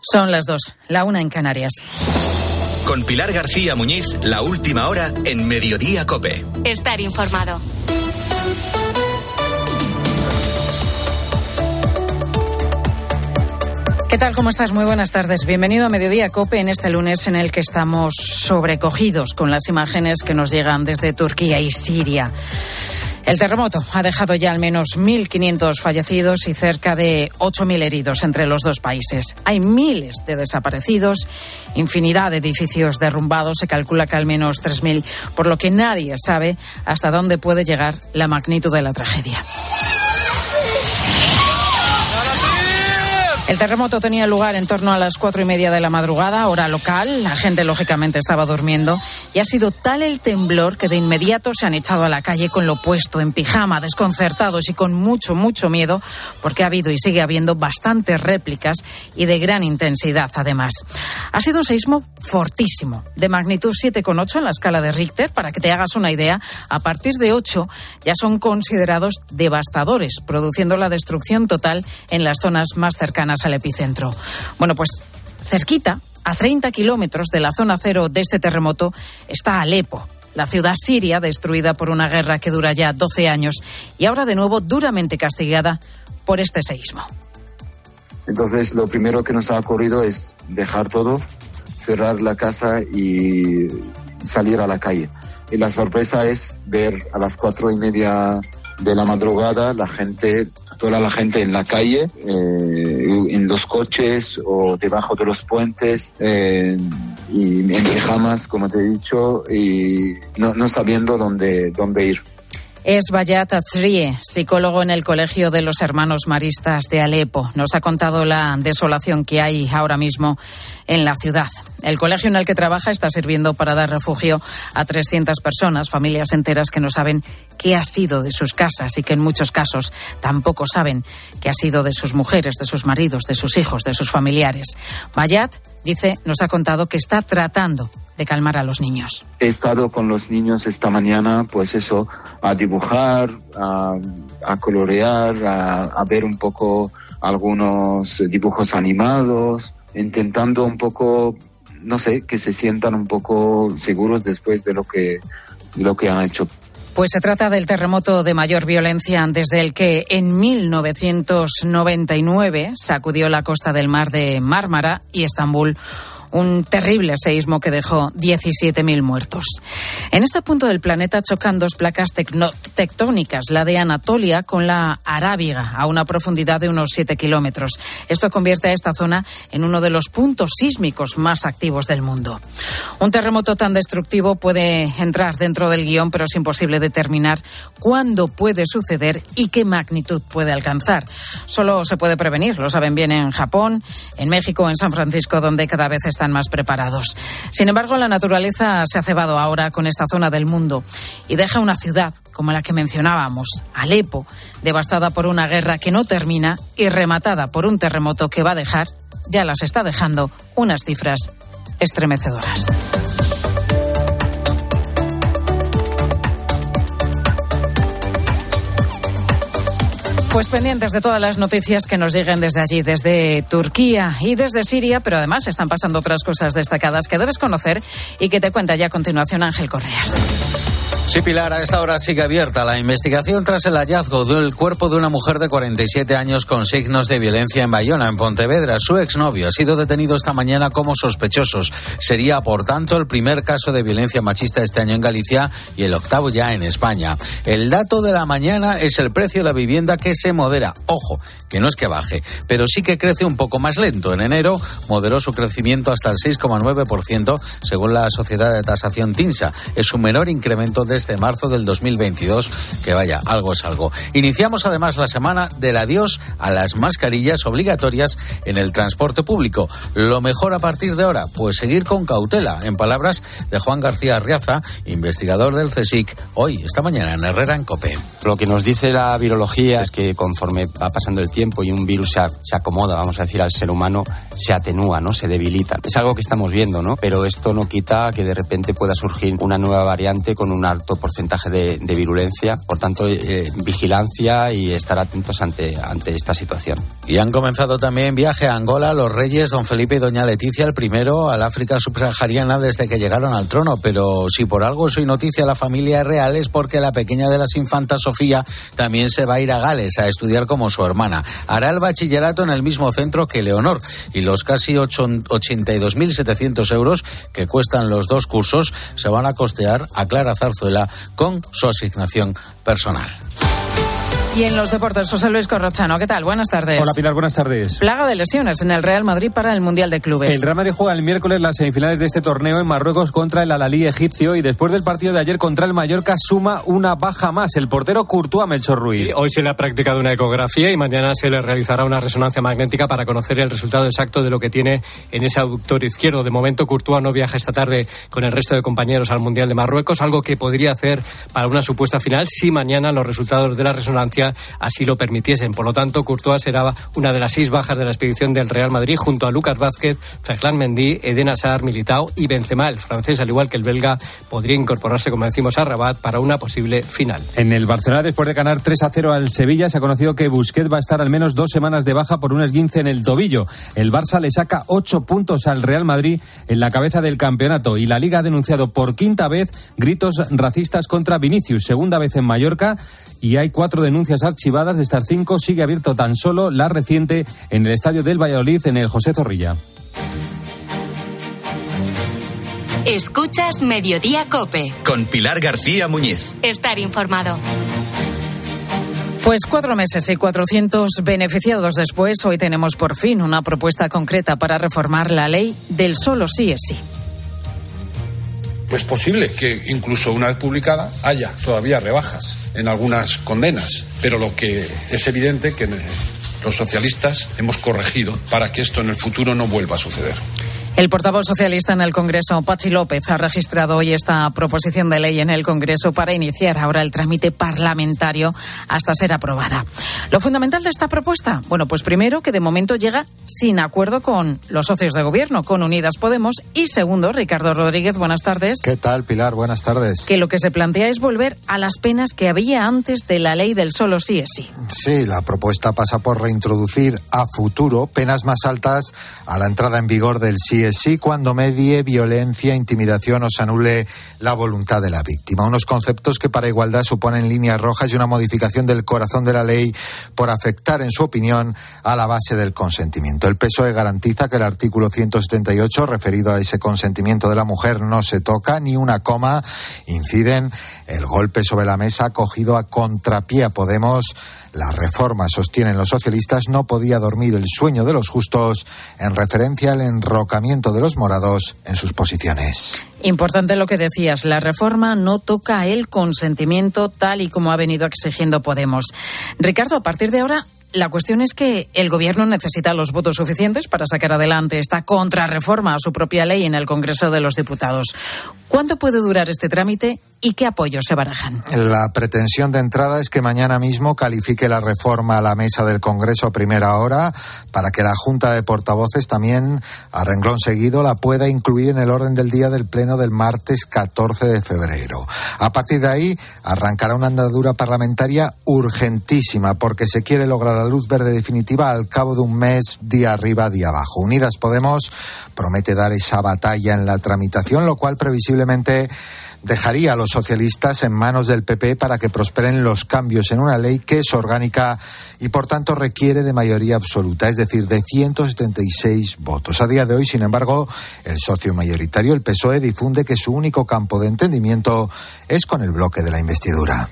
Son las dos, la una en Canarias. Con Pilar García Muñiz, la última hora en Mediodía Cope. Estar informado. ¿Qué tal? ¿Cómo estás? Muy buenas tardes. Bienvenido a Mediodía Cope en este lunes en el que estamos sobrecogidos con las imágenes que nos llegan desde Turquía y Siria. El terremoto ha dejado ya al menos 1.500 fallecidos y cerca de 8.000 heridos entre los dos países. Hay miles de desaparecidos, infinidad de edificios derrumbados, se calcula que al menos 3.000, por lo que nadie sabe hasta dónde puede llegar la magnitud de la tragedia. El terremoto tenía lugar en torno a las cuatro y media de la madrugada, hora local. La gente, lógicamente, estaba durmiendo. Y ha sido tal el temblor que de inmediato se han echado a la calle con lo puesto, en pijama, desconcertados y con mucho, mucho miedo, porque ha habido y sigue habiendo bastantes réplicas y de gran intensidad, además. Ha sido un seísmo fortísimo, de magnitud 7,8 en la escala de Richter. Para que te hagas una idea, a partir de 8 ya son considerados devastadores, produciendo la destrucción total en las zonas más cercanas al epicentro. Bueno, pues cerquita, a 30 kilómetros de la zona cero de este terremoto, está Alepo, la ciudad siria destruida por una guerra que dura ya 12 años y ahora de nuevo duramente castigada por este seísmo. Entonces, lo primero que nos ha ocurrido es dejar todo, cerrar la casa y salir a la calle. Y la sorpresa es ver a las cuatro y media de la madrugada la gente, toda la gente en la calle, eh, en los coches o debajo de los puentes eh, y en pijamas, como te he dicho, y no, sabiendo dónde, dónde ir. Es Bayat Azrie, psicólogo en el Colegio de los Hermanos Maristas de Alepo. Nos ha contado la desolación que hay ahora mismo en la ciudad. El colegio en el que trabaja está sirviendo para dar refugio a 300 personas, familias enteras que no saben qué ha sido de sus casas y que en muchos casos tampoco saben qué ha sido de sus mujeres, de sus maridos, de sus hijos, de sus familiares. Bayat, dice, nos ha contado que está tratando de calmar a los niños. He estado con los niños esta mañana, pues eso, a dibujar, a, a colorear, a, a ver un poco algunos dibujos animados, intentando un poco, no sé, que se sientan un poco seguros después de lo que, lo que han hecho. Pues se trata del terremoto de mayor violencia desde el que en 1999 sacudió la costa del mar de Mármara y Estambul un terrible seísmo que dejó 17.000 muertos. En este punto del planeta chocan dos placas tectónicas, la de Anatolia con la Arábiga, a una profundidad de unos 7 kilómetros. Esto convierte a esta zona en uno de los puntos sísmicos más activos del mundo. Un terremoto tan destructivo puede entrar dentro del guion, pero es imposible determinar cuándo puede suceder y qué magnitud puede alcanzar. Solo se puede prevenir, lo saben bien en Japón, en México, en San Francisco, donde cada vez están más preparados. Sin embargo, la naturaleza se ha cebado ahora con esta zona del mundo y deja una ciudad como la que mencionábamos, Alepo, devastada por una guerra que no termina y rematada por un terremoto que va a dejar, ya las está dejando, unas cifras estremecedoras. Pues pendientes de todas las noticias que nos lleguen desde allí, desde Turquía y desde Siria, pero además están pasando otras cosas destacadas que debes conocer y que te cuenta ya a continuación Ángel Correas. Sí, Pilar, a esta hora sigue abierta la investigación tras el hallazgo del cuerpo de una mujer de 47 años con signos de violencia en Bayona, en Pontevedra. Su exnovio ha sido detenido esta mañana como sospechosos. Sería, por tanto, el primer caso de violencia machista este año en Galicia y el octavo ya en España. El dato de la mañana es el precio de la vivienda que se modera. Ojo, que no es que baje, pero sí que crece un poco más lento. En enero moderó su crecimiento hasta el 6,9% según la Sociedad de Tasación TINSA. Es un menor incremento desde marzo del 2022, que vaya, algo es algo. Iniciamos además la semana del adiós a las mascarillas obligatorias en el transporte público. Lo mejor a partir de ahora, pues seguir con cautela, en palabras de Juan García Arriaza, investigador del CSIC, hoy, esta mañana en Herrera en COPE. Lo que nos dice la virología es que conforme va pasando el tiempo, tiempo y un virus se, se, acomoda, vamos a decir, al ser humano, se atenúa, ¿no? Se debilita. Es algo que estamos viendo, ¿no? Pero esto no quita que de repente pueda surgir una nueva variante con un alto porcentaje de, de virulencia. Por tanto, eh, vigilancia y estar atentos ante, ante esta situación. Y han comenzado también viaje a Angola los reyes don Felipe y doña Leticia, el primero al África subsahariana desde que llegaron al trono. Pero si por algo soy noticia la familia real es porque la pequeña de las infantas Sofía también se va a ir a Gales a estudiar como su hermana. Hará el bachillerato en el mismo centro que Leonor y los casi 82.700 euros que cuestan los dos cursos se van a costear a Clara Zarzuela con su asignación personal. Y en los deportes, José Luis Corrochano, ¿qué tal? Buenas tardes. Hola Pilar, buenas tardes. Plaga de lesiones en el Real Madrid para el Mundial de Clubes. El Real Madrid juega el miércoles las semifinales de este torneo en Marruecos contra el Alalí egipcio y después del partido de ayer contra el Mallorca suma una baja más. El portero Courtois Melchor Ruiz. Sí, hoy se le ha practicado una ecografía y mañana se le realizará una resonancia magnética para conocer el resultado exacto de lo que tiene en ese aductor izquierdo. De momento Courtois no viaja esta tarde con el resto de compañeros al Mundial de Marruecos, algo que podría hacer para una supuesta final si mañana los resultados de la resonancia así lo permitiesen. Por lo tanto, Courtois será una de las seis bajas de la expedición del Real Madrid junto a Lucas Vázquez, Ferland Mendy, Eden Hazard, Militao y Benzema. El francés, al igual que el belga, podría incorporarse, como decimos, a Rabat para una posible final. En el Barcelona, después de ganar 3 a 0 al Sevilla, se ha conocido que Busquets va a estar al menos dos semanas de baja por un esguince en el tobillo. El Barça le saca ocho puntos al Real Madrid en la cabeza del campeonato y la Liga ha denunciado por quinta vez gritos racistas contra Vinicius, segunda vez en Mallorca y hay cuatro denuncias archivadas. De estas cinco sigue abierto tan solo la reciente en el estadio del Valladolid en el José Zorrilla. Escuchas Mediodía Cope. Con Pilar García Muñiz. Estar informado. Pues cuatro meses y 400 beneficiados después, hoy tenemos por fin una propuesta concreta para reformar la ley del solo sí es sí. Pues posible que incluso una vez publicada haya todavía rebajas en algunas condenas, pero lo que es evidente que los socialistas hemos corregido para que esto en el futuro no vuelva a suceder. El portavoz socialista en el Congreso, Pachi López, ha registrado hoy esta proposición de ley en el Congreso para iniciar ahora el trámite parlamentario hasta ser aprobada. Lo fundamental de esta propuesta, bueno, pues primero que de momento llega sin acuerdo con los socios de gobierno, con Unidas Podemos, y segundo, Ricardo Rodríguez, buenas tardes. ¿Qué tal, Pilar? Buenas tardes. Que lo que se plantea es volver a las penas que había antes de la ley del solo sí es sí. Sí, la propuesta pasa por reintroducir a futuro penas más altas a la entrada en vigor del sí es sí cuando medie violencia, intimidación o se anule la voluntad de la víctima. Unos conceptos que para igualdad suponen líneas rojas y una modificación del corazón de la ley por afectar, en su opinión, a la base del consentimiento. El PSOE garantiza que el artículo 178, referido a ese consentimiento de la mujer, no se toca ni una coma. Inciden el golpe sobre la mesa cogido a contrapié Podemos. La reforma, sostienen los socialistas, no podía dormir el sueño de los justos en referencia al enrocamiento de los morados en sus posiciones. Importante lo que decías, la reforma no toca el consentimiento tal y como ha venido exigiendo Podemos. Ricardo, a partir de ahora, la cuestión es que el Gobierno necesita los votos suficientes para sacar adelante esta contrarreforma a su propia ley en el Congreso de los Diputados. ¿Cuánto puede durar este trámite y qué apoyos se barajan? La pretensión de entrada es que mañana mismo califique la reforma a la mesa del Congreso a primera hora para que la Junta de Portavoces también, a renglón seguido, la pueda incluir en el orden del día del Pleno del martes 14 de febrero. A partir de ahí arrancará una andadura parlamentaria urgentísima porque se quiere lograr la luz verde definitiva al cabo de un mes, día arriba, día abajo. Unidas Podemos promete dar esa batalla en la tramitación, lo cual previsiblemente dejaría a los socialistas en manos del PP para que prosperen los cambios en una ley que es orgánica y por tanto requiere de mayoría absoluta, es decir, de 176 votos. A día de hoy, sin embargo, el socio mayoritario, el PSOE, difunde que su único campo de entendimiento es con el bloque de la investidura.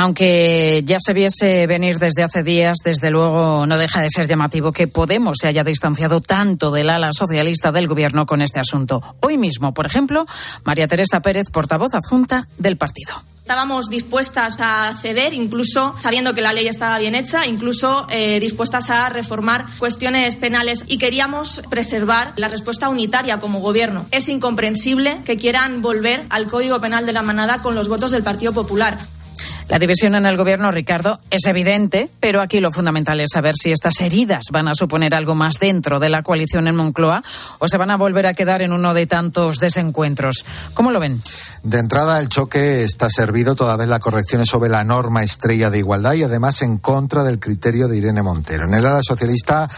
Aunque ya se viese venir desde hace días, desde luego no deja de ser llamativo que Podemos se haya distanciado tanto del ala socialista del Gobierno con este asunto. Hoy mismo, por ejemplo, María Teresa Pérez, portavoz adjunta del partido. Estábamos dispuestas a ceder, incluso sabiendo que la ley estaba bien hecha, incluso eh, dispuestas a reformar cuestiones penales y queríamos preservar la respuesta unitaria como gobierno. Es incomprensible que quieran volver al Código Penal de la Manada con los votos del Partido Popular. La división en el gobierno, Ricardo, es evidente, pero aquí lo fundamental es saber si estas heridas van a suponer algo más dentro de la coalición en Moncloa o se van a volver a quedar en uno de tantos desencuentros. ¿Cómo lo ven? De entrada, el choque está servido, toda vez la corrección es sobre la norma estrella de igualdad y además en contra del criterio de Irene Montero. En el ala socialista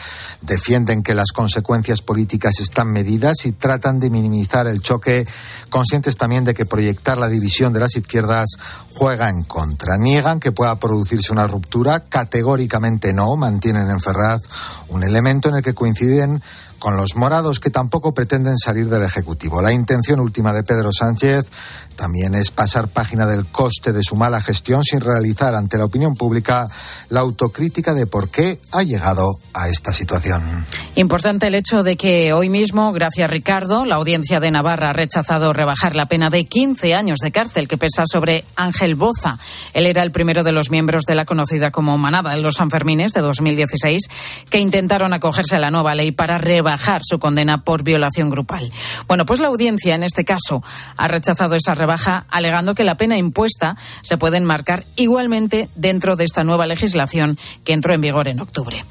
defienden que las consecuencias políticas están medidas y tratan de minimizar el choque, conscientes también de que proyectar la división de las izquierdas juega en contra. Niegan que pueda producirse una ruptura, categóricamente no, mantienen en Ferraz un elemento en el que coinciden con los morados que tampoco pretenden salir del Ejecutivo. La intención última de Pedro Sánchez también es pasar página del coste de su mala gestión sin realizar ante la opinión pública la autocrítica de por qué ha llegado a esta situación. Importante el hecho de que hoy mismo, gracias Ricardo, la audiencia de Navarra ha rechazado rebajar la pena de 15 años de cárcel que pesa sobre Ángel Boza. Él era el primero de los miembros de la conocida como Manada en los Sanfermines de 2016 que intentaron acogerse a la nueva ley para rebajar su condena por violación grupal. Bueno, pues la audiencia en este caso ha rechazado esa rebaja baja, alegando que la pena impuesta se puede enmarcar igualmente dentro de esta nueva legislación que entró en vigor en octubre.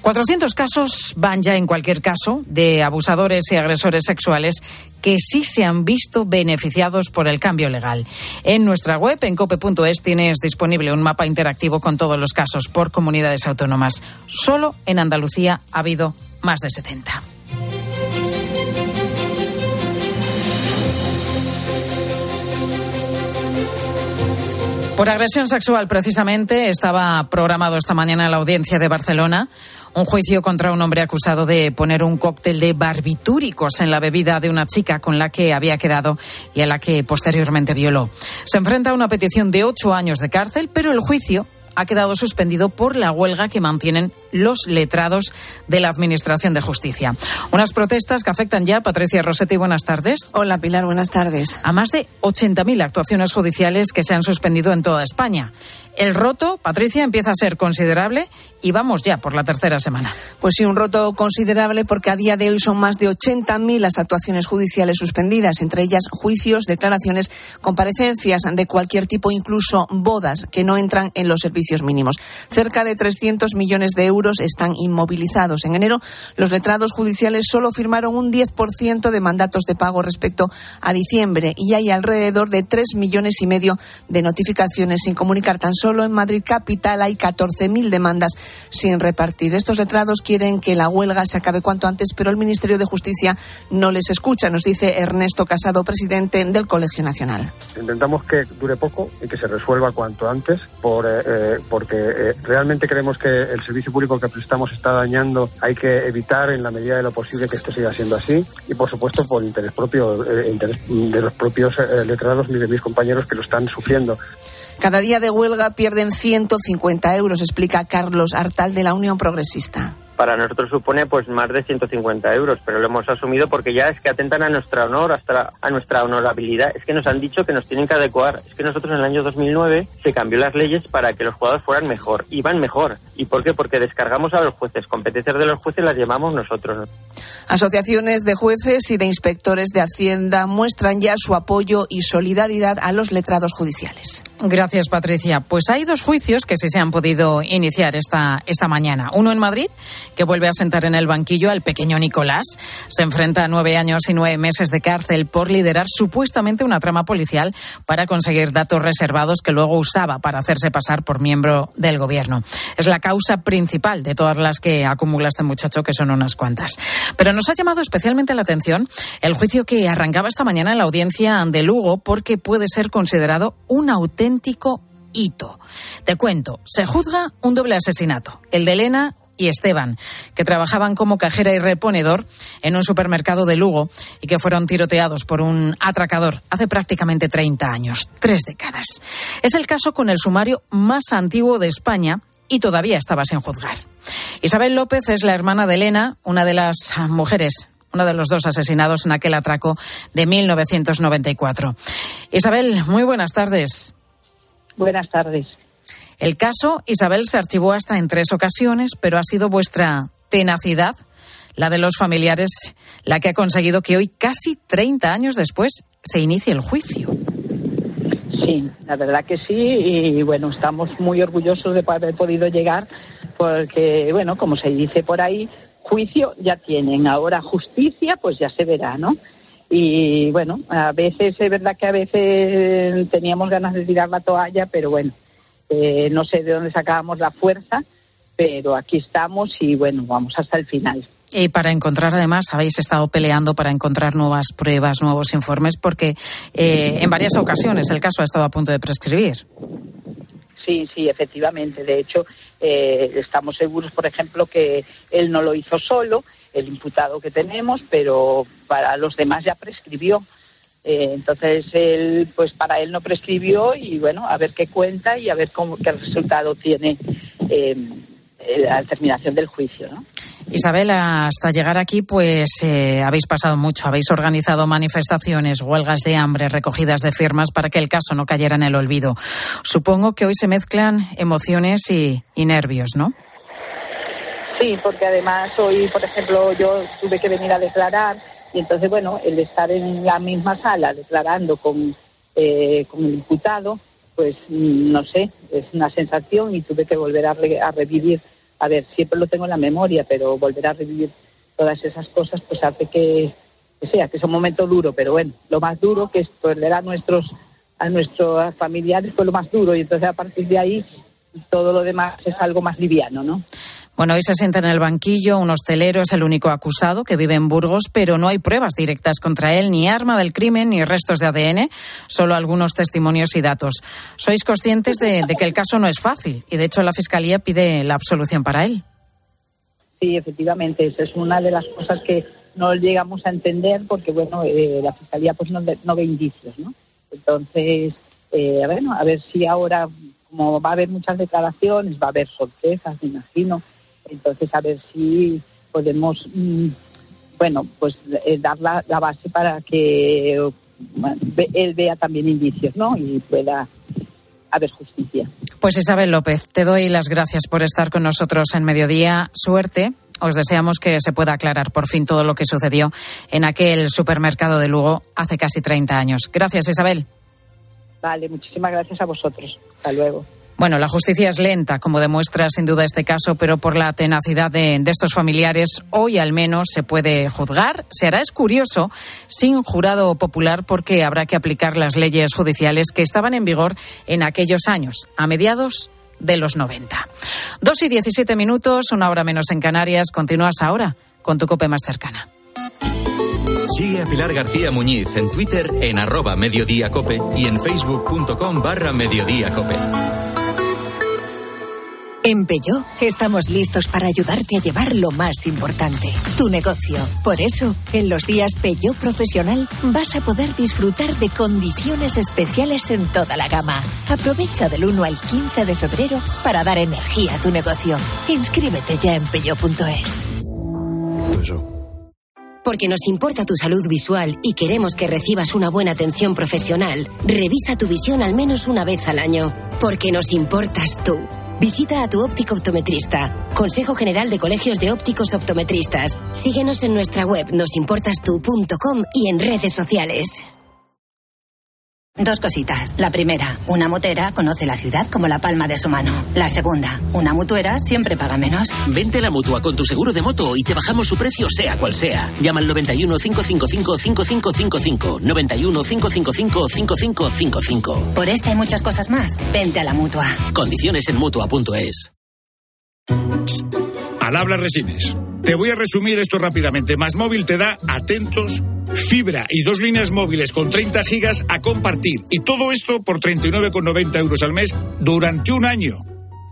400 casos van ya en cualquier caso de abusadores y agresores sexuales que sí se han visto beneficiados por el cambio legal. En nuestra web, en cope.es, tienes disponible un mapa interactivo con todos los casos por comunidades autónomas. Solo en Andalucía ha habido más de 70. Por agresión sexual, precisamente, estaba programado esta mañana en la audiencia de Barcelona un juicio contra un hombre acusado de poner un cóctel de barbitúricos en la bebida de una chica con la que había quedado y a la que posteriormente violó. Se enfrenta a una petición de ocho años de cárcel, pero el juicio ha quedado suspendido por la huelga que mantienen los letrados de la Administración de Justicia. Unas protestas que afectan ya, Patricia Rossetti, buenas tardes. Hola Pilar, buenas tardes. A más de 80.000 actuaciones judiciales que se han suspendido en toda España. El roto, Patricia, empieza a ser considerable y vamos ya por la tercera semana. Pues sí, un roto considerable porque a día de hoy son más de 80.000 las actuaciones judiciales suspendidas, entre ellas juicios, declaraciones, comparecencias de cualquier tipo, incluso bodas que no entran en los servicios mínimos. Cerca de 300 millones de euros están inmovilizados. En enero, los letrados judiciales solo firmaron un 10% de mandatos de pago respecto a diciembre y hay alrededor de 3 millones y medio de notificaciones sin comunicar tan solo en Madrid capital hay 14.000 demandas sin repartir. Estos letrados quieren que la huelga se acabe cuanto antes, pero el Ministerio de Justicia no les escucha, nos dice Ernesto Casado, presidente del Colegio Nacional. Intentamos que dure poco y que se resuelva cuanto antes, por, eh, eh, porque eh, realmente creemos que el servicio público que prestamos está dañando. Hay que evitar en la medida de lo posible que esto siga siendo así y, por supuesto, por interés propio interés de los propios letrados ni de mis compañeros que lo están sufriendo. Cada día de huelga pierden 150 euros, explica Carlos Artal de la Unión Progresista para nosotros supone pues más de 150 euros, pero lo hemos asumido porque ya es que atentan a nuestra honor, hasta a nuestra honorabilidad. Es que nos han dicho que nos tienen que adecuar. Es que nosotros en el año 2009 se cambió las leyes para que los jugadores fueran mejor, iban mejor. ¿Y por qué? Porque descargamos a los jueces. Competencias de los jueces las llamamos nosotros. Asociaciones de jueces y de inspectores de Hacienda muestran ya su apoyo y solidaridad a los letrados judiciales. Gracias, Patricia. Pues hay dos juicios que sí se han podido iniciar esta, esta mañana. Uno en Madrid que vuelve a sentar en el banquillo al pequeño Nicolás. Se enfrenta a nueve años y nueve meses de cárcel por liderar supuestamente una trama policial para conseguir datos reservados que luego usaba para hacerse pasar por miembro del gobierno. Es la causa principal de todas las que acumula este muchacho, que son unas cuantas. Pero nos ha llamado especialmente la atención el juicio que arrancaba esta mañana en la audiencia de Lugo porque puede ser considerado un auténtico hito. Te cuento, se juzga un doble asesinato, el de Elena y Esteban, que trabajaban como cajera y reponedor en un supermercado de Lugo y que fueron tiroteados por un atracador hace prácticamente 30 años, tres décadas. Es el caso con el sumario más antiguo de España y todavía estaba sin juzgar. Isabel López es la hermana de Elena, una de las mujeres uno de los dos asesinados en aquel atraco de 1994. Isabel, muy buenas tardes. Buenas tardes. El caso, Isabel, se archivó hasta en tres ocasiones, pero ha sido vuestra tenacidad, la de los familiares, la que ha conseguido que hoy, casi 30 años después, se inicie el juicio. Sí, la verdad que sí y bueno, estamos muy orgullosos de haber podido llegar porque bueno, como se dice por ahí, juicio ya tienen, ahora justicia pues ya se verá, ¿no? Y bueno, a veces es verdad que a veces teníamos ganas de tirar la toalla, pero bueno, eh, no sé de dónde sacábamos la fuerza, pero aquí estamos y bueno, vamos hasta el final. Y para encontrar, además, habéis estado peleando para encontrar nuevas pruebas, nuevos informes, porque eh, en varias ocasiones el caso ha estado a punto de prescribir. Sí, sí, efectivamente. De hecho, eh, estamos seguros, por ejemplo, que él no lo hizo solo, el imputado que tenemos, pero para los demás ya prescribió. Eh, entonces, él, pues para él no prescribió y bueno, a ver qué cuenta y a ver cómo, qué resultado tiene la terminación del juicio, ¿no? Isabel, hasta llegar aquí, pues eh, habéis pasado mucho, habéis organizado manifestaciones, huelgas de hambre, recogidas de firmas para que el caso no cayera en el olvido. Supongo que hoy se mezclan emociones y, nervios, ¿no? Sí, porque además hoy, por ejemplo, yo tuve que venir a declarar y entonces, bueno, el estar en la misma sala declarando con, eh, con el imputado, pues mm, no sé, es una sensación y tuve que volver a revivir a ver, siempre lo tengo en la memoria, pero volver a revivir todas esas cosas, pues hace que, sea, que es un momento duro, pero bueno, lo más duro que es perder a nuestros, a nuestros familiares fue lo más duro, y entonces a partir de ahí todo lo demás es algo más liviano, ¿no? Bueno, hoy se sienta en el banquillo un hostelero, es el único acusado que vive en Burgos, pero no hay pruebas directas contra él, ni arma del crimen, ni restos de ADN, solo algunos testimonios y datos. ¿Sois conscientes de, que el caso no es fácil y, de hecho, la Fiscalía pide la absolución para él? Sí, efectivamente, esa es una de las cosas que no llegamos a entender porque, bueno, eh, la Fiscalía pues no, ve indicios, ¿no? Entonces, eh, bueno, a ver si ahora, como va a haber muchas declaraciones, va a haber sorpresas, me imagino, entonces, a ver si podemos, mm, bueno, pues eh, dar la, base para que él vea también indicios, ¿no? Y pueda haber justicia. Pues Isabel López, te doy las gracias por estar con nosotros en Mediodía. Suerte. Os deseamos que se pueda aclarar por fin todo lo que sucedió en aquel supermercado de Lugo hace casi 30 años. Gracias, Isabel. Vale, muchísimas gracias a vosotros. Hasta luego. Bueno, la justicia es lenta, como demuestra sin duda este caso, pero por la tenacidad de, estos familiares, hoy al menos se puede juzgar. Se hará, es curioso, sin jurado popular, porque habrá que aplicar las leyes judiciales que estaban en vigor en aquellos años, a mediados de los 90. Dos y diecisiete minutos, una hora menos en Canarias. Continúas ahora con tu cope más cercana. Sigue a Pilar García Muñiz en Twitter en arroba mediodíacope y en facebook.com barra mediodíacope. En Peugeot estamos listos para ayudarte a llevar lo más importante, tu negocio. Por eso, en los días Peugeot Profesional vas a poder disfrutar de condiciones especiales en toda la gama. Aprovecha del 1 al 15 de febrero para dar energía a tu negocio. Inscríbete ya en peugeot.es. Porque nos importa tu salud visual y queremos que recibas una buena atención profesional, revisa tu visión al menos una vez al año. Porque nos importas tú. Visita a tu óptico optometrista. Consejo General de Colegios de Ópticos Optometristas. Síguenos en nuestra web nosimportastu.com y en redes sociales. Dos cositas. La primera, una motera conoce la ciudad como la palma de su mano. La segunda, una mutuera siempre paga menos. Vente a la mutua con tu seguro de moto y te bajamos su precio sea cual sea. Llama al 91 555 5555. 91 555 5555. Por esta y muchas cosas más, vente a la mutua. Condiciones en mutua.es. Al habla Resines. Te voy a resumir esto rápidamente. Más móvil te da atentos fibra y dos líneas móviles con 30 gigas a compartir. Y todo esto por 39,90 euros al mes durante un año.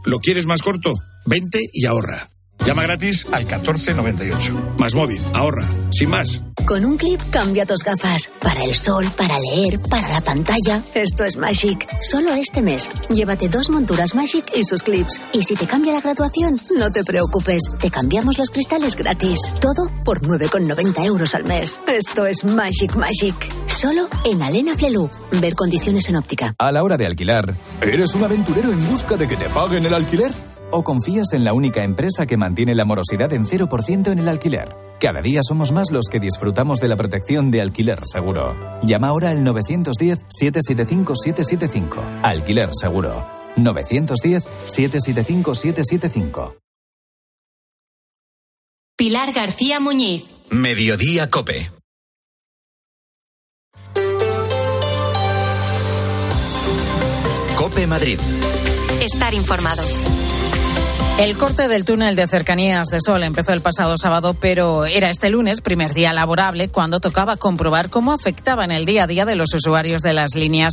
¿Lo quieres más corto? Vente y ahorra. Llama gratis al 1498. Más móvil, ahorra, sin más. Con un clip cambia tus gafas. Para el sol, para leer, para la pantalla. Esto es Magic. Solo este mes. Llévate dos monturas Magic y sus clips. Y si te cambia la graduación, no te preocupes. Te cambiamos los cristales gratis. Todo por 9,90 euros al mes. Esto es Magic Magic. Solo en Alena Flelu. Ver condiciones en óptica. A la hora de alquilar, ¿eres un aventurero en busca de que te paguen el alquiler? ¿O confías en la única empresa que mantiene la morosidad en 0% en el alquiler? Cada día somos más los que disfrutamos de la protección de Alquiler Seguro. Llama ahora al 910-775-775. Alquiler Seguro. 910-775-775. Pilar García Muñiz. Mediodía Cope. Cope Madrid. Estar informado. El corte del túnel de cercanías de Sol empezó el pasado sábado, pero era este lunes, primer día laborable, cuando tocaba comprobar cómo afectaba en el día a día de los usuarios de las líneas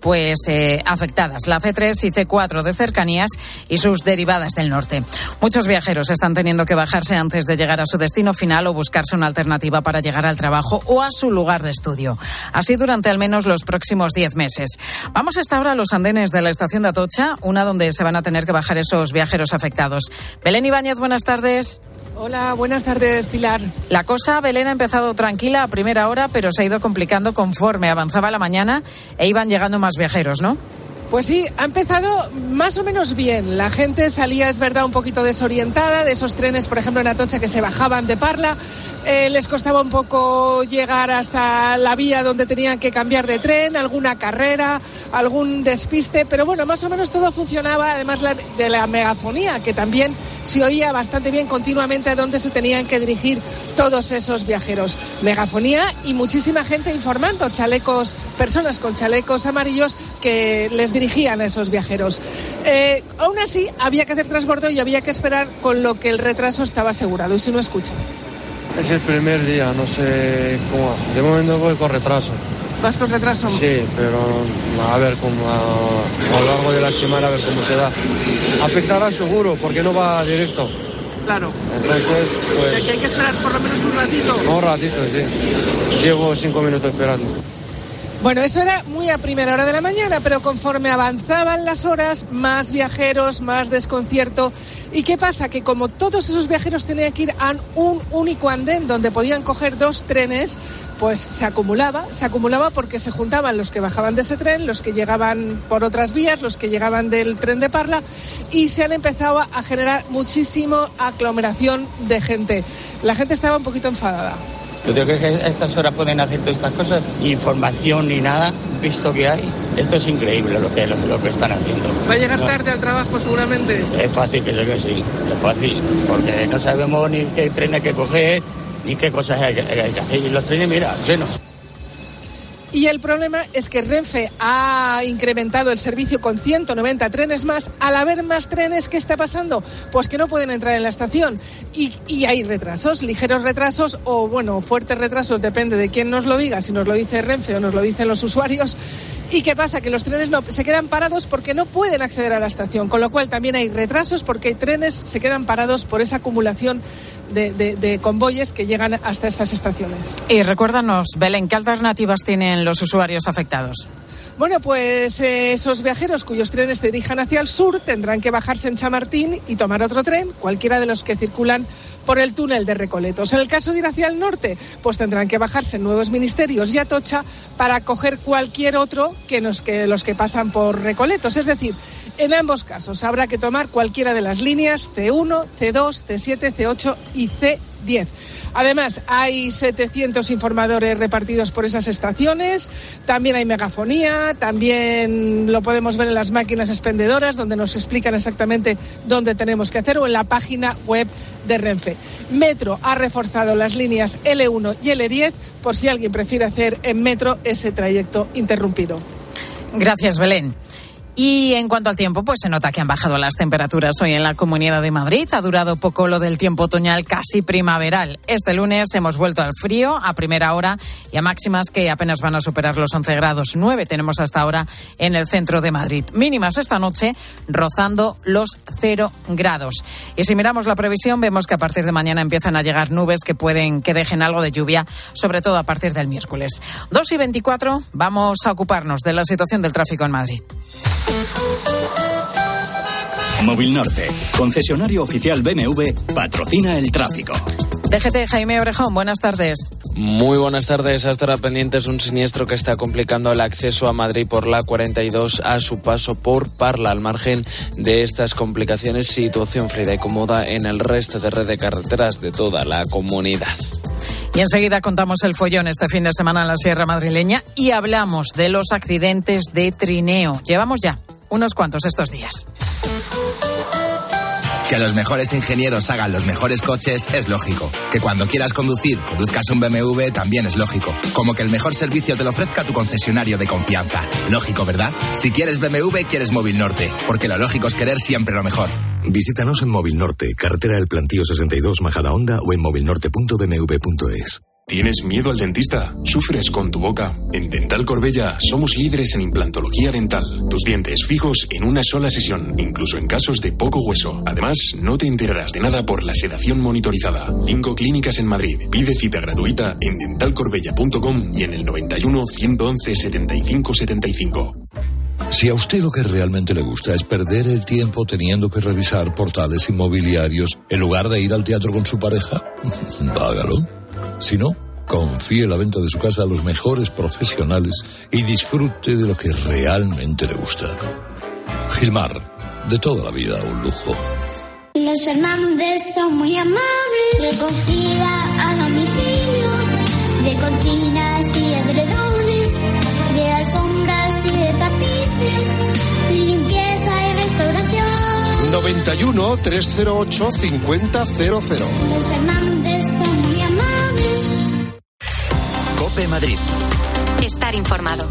pues eh, afectadas, la C3 y C4 de cercanías y sus derivadas del norte. Muchos viajeros están teniendo que bajarse antes de llegar a su destino final o buscarse una alternativa para llegar al trabajo o a su lugar de estudio. Así durante al menos los próximos diez meses. Vamos hasta ahora a los andenes de la estación de Atocha, una donde se van a tener que bajar esos viajeros afectados. Belén Ibáñez, buenas tardes. Hola, buenas tardes, Pilar. La cosa, Belén, ha empezado tranquila a primera hora, pero se ha ido complicando conforme avanzaba la mañana e iban llegando más viajeros, ¿no? Pues sí, ha empezado más o menos bien. La gente salía, es verdad, un poquito desorientada de esos trenes, por ejemplo, en Atocha que se bajaban de Parla. Eh, les costaba un poco llegar hasta la vía donde tenían que cambiar de tren, alguna carrera, algún despiste, pero bueno, más o menos todo funcionaba, además de la megafonía, que también se oía bastante bien continuamente a dónde se tenían que dirigir todos esos viajeros. Megafonía y muchísima gente informando, chalecos, personas con chalecos amarillos que les dirigían a esos viajeros. Eh, aún así, había que hacer transbordo y había que esperar con lo que el retraso estaba asegurado. Y si no escucha. Es el primer día, no sé cómo. De momento voy con retraso. ¿Vas con retraso? Sí, pero a ver cómo a, lo largo de la semana a ver cómo se da. Afectará seguro porque no va directo. Claro. Entonces, pues. que hay que esperar por lo menos un ratito. Un ratito, sí. Llevo cinco minutos esperando. Bueno, eso era muy a primera hora de la mañana, pero conforme avanzaban las horas, más viajeros, más desconcierto. ¿Y qué pasa? Que como todos esos viajeros tenían que ir a un único andén donde podían coger dos trenes, pues se acumulaba, se acumulaba porque se juntaban los que bajaban de ese tren, los que llegaban por otras vías, los que llegaban del tren de Parla y se han empezado a generar muchísimo aglomeración de gente. La gente estaba un poquito enfadada. Yo creo que a estas horas pueden hacer todas estas cosas, ni información ni nada, visto que hay. Esto es increíble lo que, lo, que están haciendo. ¿Va a llegar tarde al trabajo seguramente? Es fácil que llegue, sí, es fácil, porque no sabemos ni qué tren hay que coger, ni qué cosas hay que, hay que hacer. Y los trenes, mira, llenos. Y el problema es que Renfe ha incrementado el servicio con 190 trenes más. Al haber más trenes, ¿qué está pasando? Pues que no pueden entrar en la estación. Y, y, hay retrasos, ligeros retrasos o, bueno, fuertes retrasos, depende de quién nos lo diga, si nos lo dice Renfe o nos lo dicen los usuarios. ¿Y qué pasa? Que los trenes no, se quedan parados porque no pueden acceder a la estación, con lo cual también hay retrasos porque hay trenes se quedan parados por esa acumulación de, convoyes que llegan hasta estas estaciones. Y recuérdanos, Belén, ¿qué alternativas tienen los usuarios afectados? Bueno, pues eh, esos viajeros cuyos trenes se dirijan hacia el sur tendrán que bajarse en Chamartín y tomar otro tren, cualquiera de los que circulan por el túnel de Recoletos. En el caso de ir hacia el norte, pues tendrán que bajarse Nuevos Ministerios y Atocha para coger cualquier otro que, que los que pasan por Recoletos. Es decir, en ambos casos habrá que tomar cualquiera de las líneas C1, C2, C7, C8 y C10. Además, hay 700 informadores repartidos por esas estaciones, también hay megafonía, también lo podemos ver en las máquinas expendedoras, donde nos explican exactamente dónde tenemos que hacer, o en la página web de Renfe. Metro ha reforzado las líneas L1 y L10 por si alguien prefiere hacer en metro ese trayecto interrumpido. Gracias, Belén. Y en cuanto al tiempo, pues se nota que han bajado las temperaturas hoy en la Comunidad de Madrid. Ha durado poco lo del tiempo otoñal casi primaveral. Este lunes hemos vuelto al frío a primera hora y a máximas que apenas van a superar los 11 grados. 9 tenemos hasta ahora en el centro de Madrid. Mínimas esta noche rozando los 0 grados. Y si miramos la previsión, vemos que a partir de mañana empiezan a llegar nubes que pueden que dejen algo de lluvia, sobre todo a partir del miércoles. 2 y 24, vamos a ocuparnos de la situación del tráfico en Madrid. Móvil Norte, concesionario oficial BMW, patrocina el tráfico. DGT Jaime Orejón, buenas tardes. Muy buenas tardes. Hasta ahora pendientes un siniestro que está complicando el acceso a Madrid por la 42 a su paso por Parla. Al margen de estas complicaciones, situación fría y cómoda en el resto de red de carreteras de toda la comunidad. Y enseguida contamos el follón este fin de semana en la Sierra Madrileña y hablamos de los accidentes de trineo. Llevamos ya unos cuantos estos días. Que los mejores ingenieros hagan los mejores coches es lógico. Que cuando quieras conducir, conduzcas un BMW también es lógico. Como que el mejor servicio te lo ofrezca tu concesionario de confianza. Lógico, ¿verdad? Si quieres BMW, quieres Móvil Norte. Porque lo lógico es querer siempre lo mejor. Visítanos en Móvil Norte, carretera del Plantío 62, Majada Honda o en móvilnorte.bmw.es. ¿Tienes miedo al dentista? ¿Sufres con tu boca? En Dental Corbella somos líderes en implantología dental. Tus dientes fijos en una sola sesión, incluso en casos de poco hueso. Además, no te enterarás de nada por la sedación monitorizada. Cinco clínicas en Madrid. Pide cita gratuita en dentalcorbella.com y en el 91 111 75 75. Si a usted lo que realmente le gusta es perder el tiempo teniendo que revisar portales inmobiliarios en lugar de ir al teatro con su pareja, hágalo. Si no, confíe la venta de su casa a los mejores profesionales y disfrute de lo que realmente le gusta. Gilmar, de toda la vida un lujo. Los Fernández son muy amables, recogida a domicilio, de cortinas y edredones, 91 308 5000. Los Fernández son muy amables. Cope Madrid. Estar informado.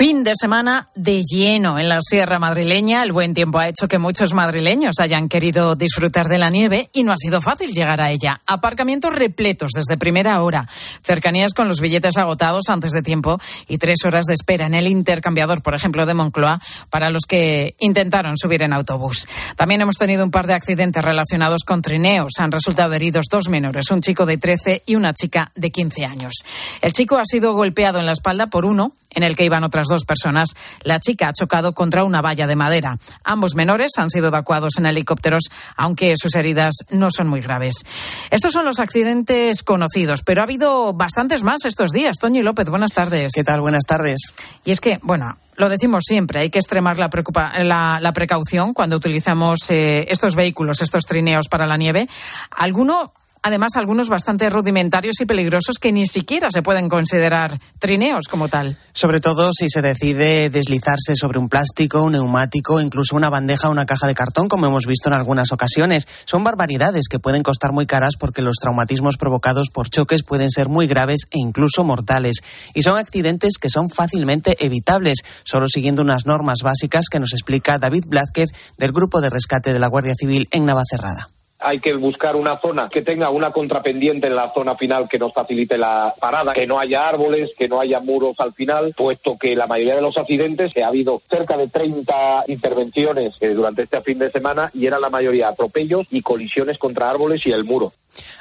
Fin de semana de lleno en la Sierra Madrileña. El buen tiempo ha hecho que muchos madrileños hayan querido disfrutar de la nieve y no ha sido fácil llegar a ella. Aparcamientos repletos desde primera hora, cercanías con los billetes agotados antes de tiempo y tres horas de espera en el intercambiador, por ejemplo, de Moncloa, para los que intentaron subir en autobús. También hemos tenido un par de accidentes relacionados con trineos. Han resultado heridos dos menores, un chico de 13 y una chica de 15 años. El chico ha sido golpeado en la espalda por uno en el que iban otras dos personas. La chica ha chocado contra una valla de madera. Ambos menores han sido evacuados en helicópteros, aunque sus heridas no son muy graves. Estos son los accidentes conocidos, pero ha habido bastantes más estos días. Toño López, buenas tardes. ¿Qué tal? Buenas tardes. Y es que, bueno, lo decimos siempre, hay que extremar la, preocupa la, la precaución cuando utilizamos eh, estos vehículos, estos trineos para la nieve. ¿Alguno además algunos bastante rudimentarios y peligrosos que ni siquiera se pueden considerar trineos como tal. Sobre todo si se decide deslizarse sobre un plástico, un neumático, incluso una bandeja o una caja de cartón, como hemos visto en algunas ocasiones. Son barbaridades que pueden costar muy caras porque los traumatismos provocados por choques pueden ser muy graves e incluso mortales. Y son accidentes que son fácilmente evitables, solo siguiendo unas normas básicas que nos explica David Blázquez del Grupo de Rescate de la Guardia Civil en Navacerrada hay que buscar una zona que tenga una contrapendiente en la zona final que nos facilite la parada, que no haya árboles, que no haya muros al final, puesto que la mayoría de los accidentes, que ha habido cerca de 30 intervenciones eh, durante este fin de semana y era la mayoría atropellos y colisiones contra árboles y el muro.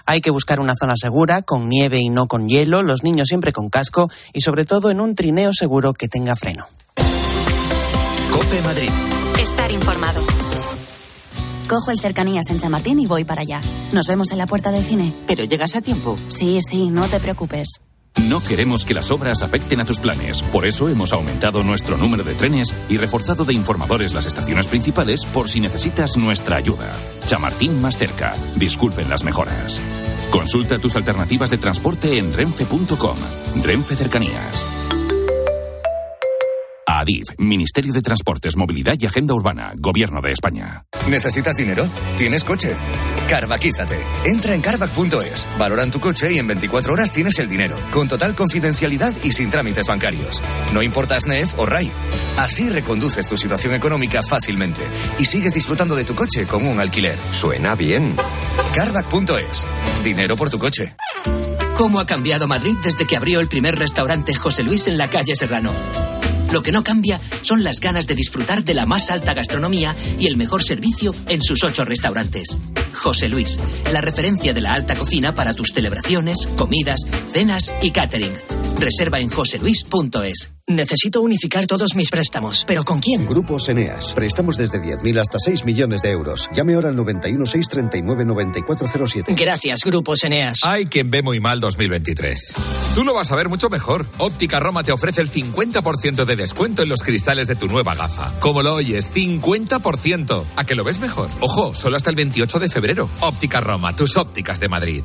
Hay que buscar una zona segura, con nieve y no con hielo, los niños siempre con casco y sobre todo en un trineo seguro que tenga freno. Cope Madrid. Estar informado. Cojo el cercanías en Chamartín y voy para allá. Nos vemos en la puerta del cine. ¿Pero llegas a tiempo? Sí, sí, no te preocupes. No queremos que las obras afecten a tus planes. Por eso hemos aumentado nuestro número de trenes y reforzado de informadores las estaciones principales por si necesitas nuestra ayuda. Chamartín más cerca. Disculpen las mejoras. Consulta tus alternativas de transporte en renfe.com. Renfe Cercanías. ADIF, Ministerio de Transportes, Movilidad y Agenda Urbana, Gobierno de España. ¿Necesitas dinero? ¿Tienes coche? Carvaquízate. Entra en carvac.es, valoran tu coche y en 24 horas tienes el dinero, con total confidencialidad y sin trámites bancarios. No importa SNEF o RAI. Así reconduces tu situación económica fácilmente y sigues disfrutando de tu coche como un alquiler. Suena bien. Carvac.es. Dinero por tu coche. ¿Cómo ha cambiado Madrid desde que abrió el primer restaurante José Luis en la calle Serrano? Lo que no cambia son las ganas de disfrutar de la más alta gastronomía y el mejor servicio en sus ocho restaurantes. José Luis, la referencia de la alta cocina para tus celebraciones, comidas, cenas y catering. Reserva en joseluis.es. Necesito unificar todos mis préstamos. ¿Pero con quién? Grupos Eneas. Préstamos desde 10.000 hasta 6 millones de euros. Llame ahora al 91 639 9407. Gracias, Grupos Eneas. Hay quien ve muy mal 2023. Tú lo vas a ver mucho mejor. Óptica Roma te ofrece el 50% de descuento en los cristales de tu nueva gafa. Como lo oyes, 50%. ¿A que lo ves mejor? Ojo, solo hasta el 28 de febrero. Óptica Roma, tus ópticas de Madrid.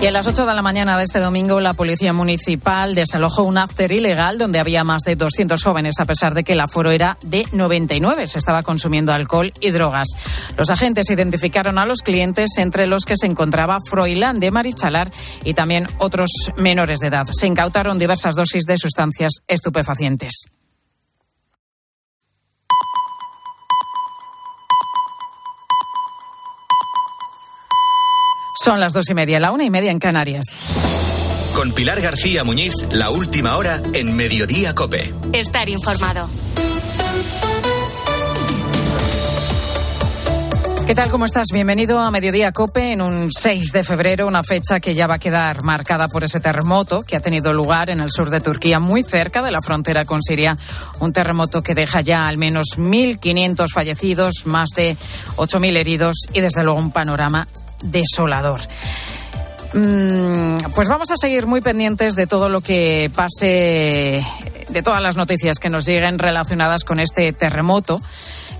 Y a las 8 de la mañana de este domingo, la Policía Municipal desalojó un after ilegal donde había más de 200 jóvenes, a pesar de que el aforo era de 99. Se estaba consumiendo alcohol y drogas. Los agentes identificaron a los clientes, entre los que se encontraba Froilán de Marichalar y también otros menores de edad. Se incautaron diversas dosis de sustancias estupefacientes. Son las dos y media, la una y media en Canarias. Con Pilar García Muñiz, la última hora en Mediodía Cope. Estar informado. ¿Qué tal? ¿Cómo estás? Bienvenido a Mediodía Cope en un 6 de febrero, una fecha que ya va a quedar marcada por ese terremoto que ha tenido lugar en el sur de Turquía, muy cerca de la frontera con Siria. Un terremoto que deja ya al menos 1.500 fallecidos, más de 8.000 heridos y desde luego un panorama desolador. Mm, pues vamos a seguir muy pendientes de todo lo que pase, de todas las noticias que nos lleguen relacionadas con este terremoto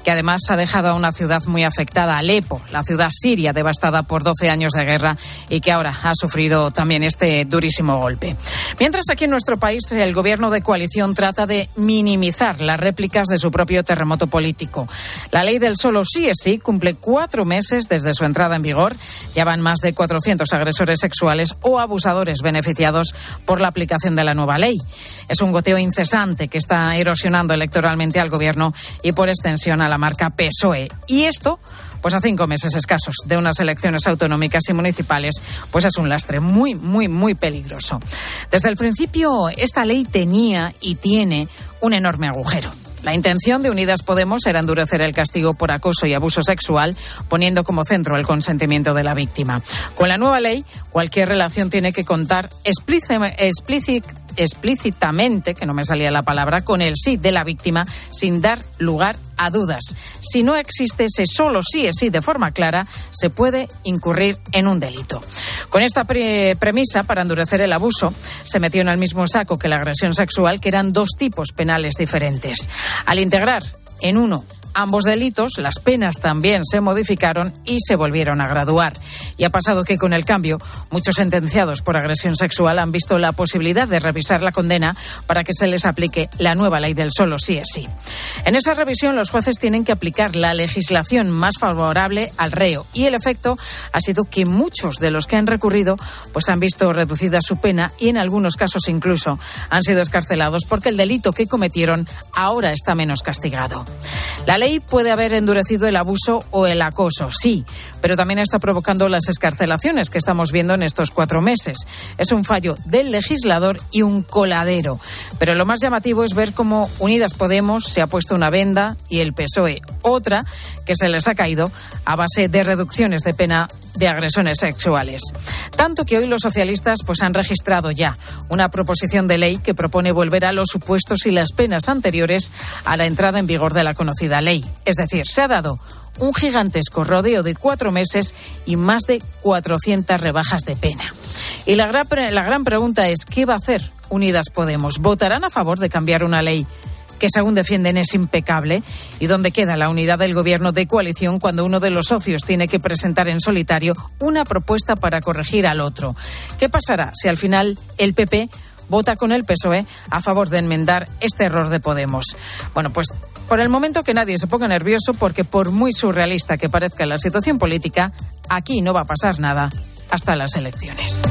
que además ha dejado a una ciudad muy afectada, Alepo, la ciudad siria devastada por 12 años de guerra y que ahora ha sufrido también este durísimo golpe. Mientras aquí en nuestro país el gobierno de coalición trata de minimizar las réplicas de su propio terremoto político. La ley del solo sí es sí cumple cuatro meses desde su entrada en vigor. Ya van más de 400 agresores sexuales o abusadores beneficiados por la aplicación de la nueva ley. Es un goteo incesante que está erosionando electoralmente al gobierno y por extensión a la marca PSOE. Y esto pues a cinco meses escasos de unas elecciones autonómicas y municipales, pues es un lastre muy, muy, muy peligroso. Desde el principio, esta ley tenía y tiene un enorme agujero. La intención de Unidas Podemos era endurecer el castigo por acoso y abuso sexual, poniendo como centro el consentimiento de la víctima. Con la nueva ley, cualquier relación tiene que contar explícitamente, que no me salía la palabra, con el sí de la víctima, sin dar lugar a dudas. Si no existe ese solo sí es sí de forma clara, se puede incurrir en un delito. Con esta premisa, para endurecer el abuso, se metió en el mismo saco que la agresión sexual, que eran dos tipos penales diferentes. Al integrar en uno ambos delitos, las penas también se modificaron y se volvieron a graduar. Y ha pasado que con el cambio, muchos sentenciados por agresión sexual han visto la posibilidad de revisar la condena para que se les aplique la nueva ley del solo sí es sí. En esa revisión, los jueces tienen que aplicar la legislación más favorable al reo y el efecto ha sido que muchos de los que han recurrido pues han visto reducida su pena y en algunos casos incluso han sido escarcelados porque el delito que cometieron ahora está menos castigado. Ley puede haber endurecido el abuso o el acoso, sí, pero también está provocando las escarcelaciones que estamos viendo en estos cuatro meses. Es un fallo del legislador y un coladero. Pero lo más llamativo es ver cómo Unidas Podemos se ha puesto una venda y el PSOE otra que se les ha caído a base de reducciones de pena de agresiones sexuales. Tanto que hoy los socialistas pues han registrado ya una proposición de ley que propone volver a los supuestos y las penas anteriores a la entrada en vigor de la conocida ley. Es decir, se ha dado un gigantesco rodeo de cuatro meses y más de 400 rebajas de pena. Y la gran, la gran pregunta es, ¿qué va a hacer Unidas Podemos? ¿Votarán a favor de cambiar una ley que según defienden es impecable y dónde queda la unidad del gobierno de coalición cuando uno de los socios tiene que presentar en solitario una propuesta para corregir al otro. ¿Qué pasará si al final el PP vota con el PSOE a favor de enmendar este error de Podemos? Bueno, pues por el momento que nadie se ponga nervioso porque por muy surrealista que parezca la situación política, aquí no va a pasar nada hasta las elecciones.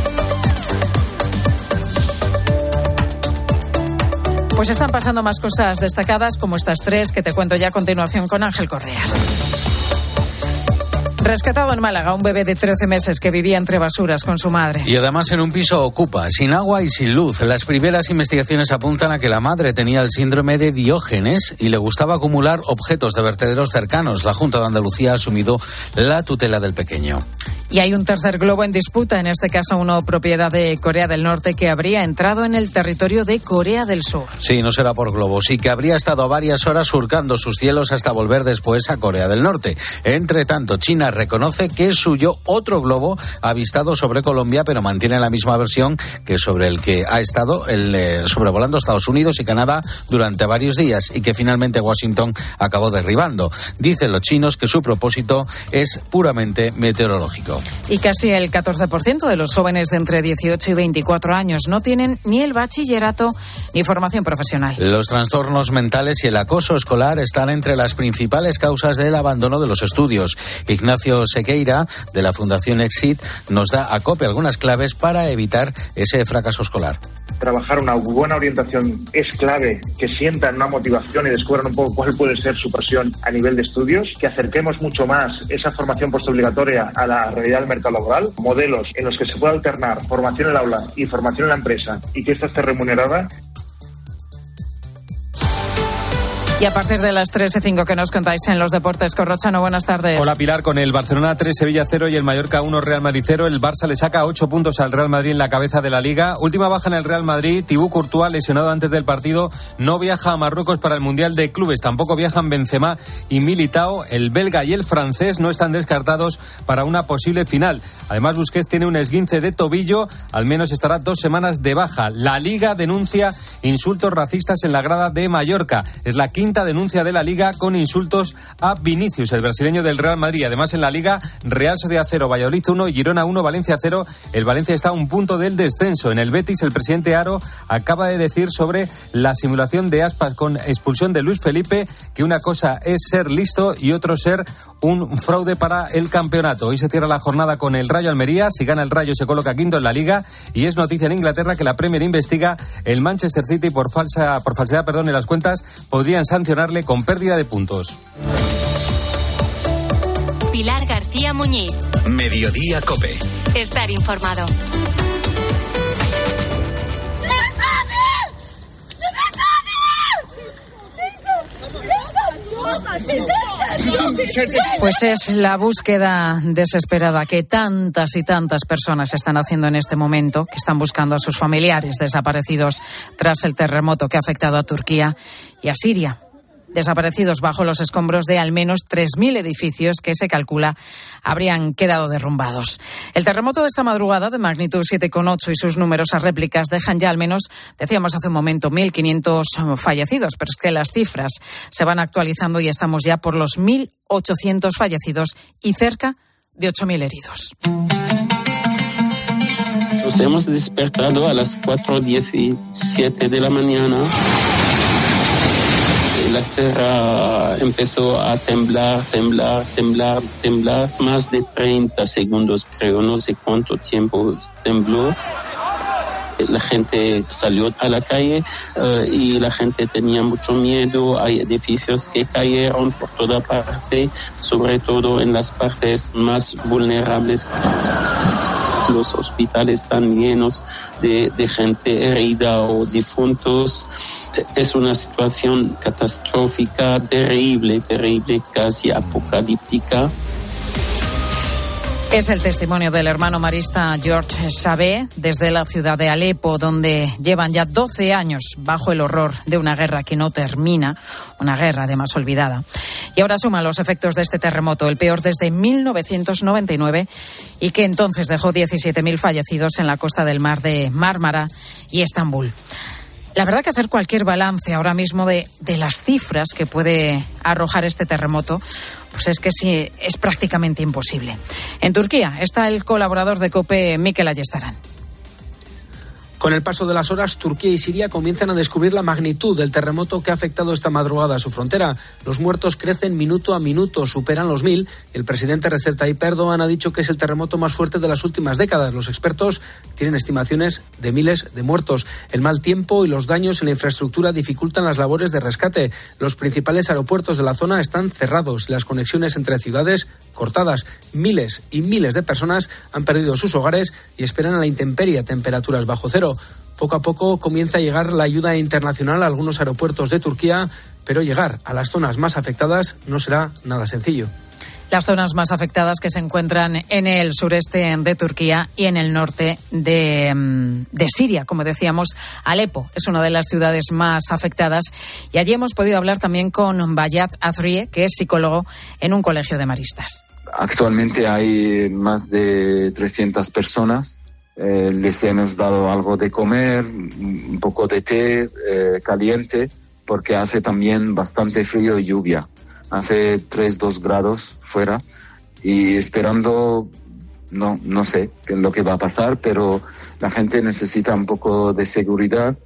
Pues están pasando más cosas destacadas como estas tres que te cuento ya a continuación con Ángel Correas. Rescatado en Málaga un bebé de 13 meses que vivía entre basuras con su madre. Y además en un piso ocupa, sin agua y sin luz. Las primeras investigaciones apuntan a que la madre tenía el síndrome de Diógenes y le gustaba acumular objetos de vertederos cercanos. La Junta de Andalucía ha asumido la tutela del pequeño. Y hay un tercer globo en disputa, en este caso uno propiedad de Corea del Norte que habría entrado en el territorio de Corea del Sur. Sí, no será por globos y que habría estado varias horas surcando sus cielos hasta volver después a Corea del Norte. Entre tanto, China reconoce que es suyo otro globo avistado sobre Colombia, pero mantiene la misma versión que sobre el que ha estado el, eh, sobrevolando Estados Unidos y Canadá durante varios días y que finalmente Washington acabó derribando. Dicen los chinos que su propósito es puramente meteorológico. Y casi el 14% de los jóvenes de entre 18 y 24 años no tienen ni el bachillerato ni formación profesional. Los trastornos mentales y el acoso escolar están entre las principales causas del abandono de los estudios. Ignacio Sequeira, de la Fundación Exit, nos da a copia algunas claves para evitar ese fracaso escolar. Trabajar una buena orientación es clave, que sientan una motivación y descubran un poco cuál puede ser su pasión a nivel de estudios, que acerquemos mucho más esa formación postobligatoria a la realidad del mercado laboral, modelos en los que se pueda alternar formación en el aula y formación en la empresa y que esta esté remunerada Y a partir de las 3 y 5 que nos contáis en los deportes, Corrochano, buenas tardes. Hola Pilar, con el Barcelona 3, Sevilla 0 y el Mallorca 1, Real Madrid 0. El Barça le saca 8 puntos al Real Madrid en la cabeza de la liga. Última baja en el Real Madrid, Tibú Courtois, lesionado antes del partido, no viaja a Marruecos para el Mundial de Clubes. Tampoco viajan Benzema y Militao. El belga y el francés no están descartados para una posible final. Además, Busquets tiene un esguince de tobillo, al menos estará dos semanas de baja. La liga denuncia insultos racistas en la grada de Mallorca. Es la quinta denuncia de la Liga con insultos a Vinicius, el brasileño del Real Madrid. Además, en la Liga, Real Sociedad 0, Valladolid 1 y Girona 1, Valencia 0. El Valencia está a un punto del descenso. En el Betis, el presidente Aro acaba de decir sobre la simulación de aspas con expulsión de Luis Felipe que una cosa es ser listo y otro ser un fraude para el campeonato. Hoy se cierra la jornada con el Rayo Almería. Si gana el Rayo se coloca quinto en la Liga y es noticia en Inglaterra que la Premier investiga el Manchester City por falsa por falsedad, perdón, en las cuentas podrían sancionarle con pérdida de puntos. Pilar García Muñiz. Mediodía Cope. Estar informado. Pues es la búsqueda desesperada que tantas y tantas personas están haciendo en este momento, que están buscando a sus familiares desaparecidos tras el terremoto que ha afectado a Turquía y a Siria desaparecidos bajo los escombros de al menos 3.000 edificios que se calcula habrían quedado derrumbados. El terremoto de esta madrugada de magnitud 7,8 y sus numerosas réplicas dejan ya al menos, decíamos hace un momento, 1.500 fallecidos, pero es que las cifras se van actualizando y estamos ya por los 1.800 fallecidos y cerca de 8.000 heridos. Nos hemos despertado a las 4.17 de la mañana la tierra empezó a temblar, temblar, temblar, temblar, más de 30 segundos creo, no sé cuánto tiempo tembló. La gente salió a la calle eh, y la gente tenía mucho miedo. Hay edificios que cayeron por toda parte, sobre todo en las partes más vulnerables los hospitales están llenos de, gente herida o difuntos es una situación catastrófica, terrible, terrible, casi apocalíptica. Es el testimonio del hermano marista George Sabé desde la ciudad de Alepo, donde llevan ya 12 años bajo el horror de una guerra que no termina, una guerra además olvidada. Y ahora suman los efectos de este terremoto, el peor desde 1999, y que entonces dejó 17.000 fallecidos en la costa del mar de Mármara y Estambul. La verdad que hacer cualquier balance ahora mismo de, las cifras que puede arrojar este terremoto, pues es que sí, es prácticamente imposible. En Turquía está el colaborador de COPE, Mikel Ayestarán. Con el paso de las horas, Turquía y Siria comienzan a descubrir la magnitud del terremoto que ha afectado esta madrugada a su frontera. Los muertos crecen minuto a minuto, superan los mil. El presidente Recep Tayyip Erdogan ha dicho que es el terremoto más fuerte de las últimas décadas. Los expertos tienen estimaciones de miles de muertos. El mal tiempo y los daños en la infraestructura dificultan las labores de rescate. Los principales aeropuertos de la zona están cerrados y las conexiones entre ciudades cortadas. Miles y miles de personas han perdido sus hogares y esperan a la intemperie, temperaturas bajo cero. Poco a poco comienza a llegar la ayuda internacional a algunos aeropuertos de Turquía, pero llegar a las zonas más afectadas no será nada sencillo. Las zonas más afectadas que se encuentran en el sureste de Turquía y en el norte de, mm, de, Siria. Como decíamos, Alepo es una de las ciudades más afectadas y allí hemos podido hablar también con Bayat Azrie, que es psicólogo en un colegio de maristas. Actualmente hay más de 300 personas. Eh, les hemos dado algo de comer, un poco de té eh, caliente, porque hace también bastante frío y lluvia. Hace 3, 2 grados fuera y esperando, no, no sé qué es lo que va a pasar, pero la gente necesita un poco de seguridad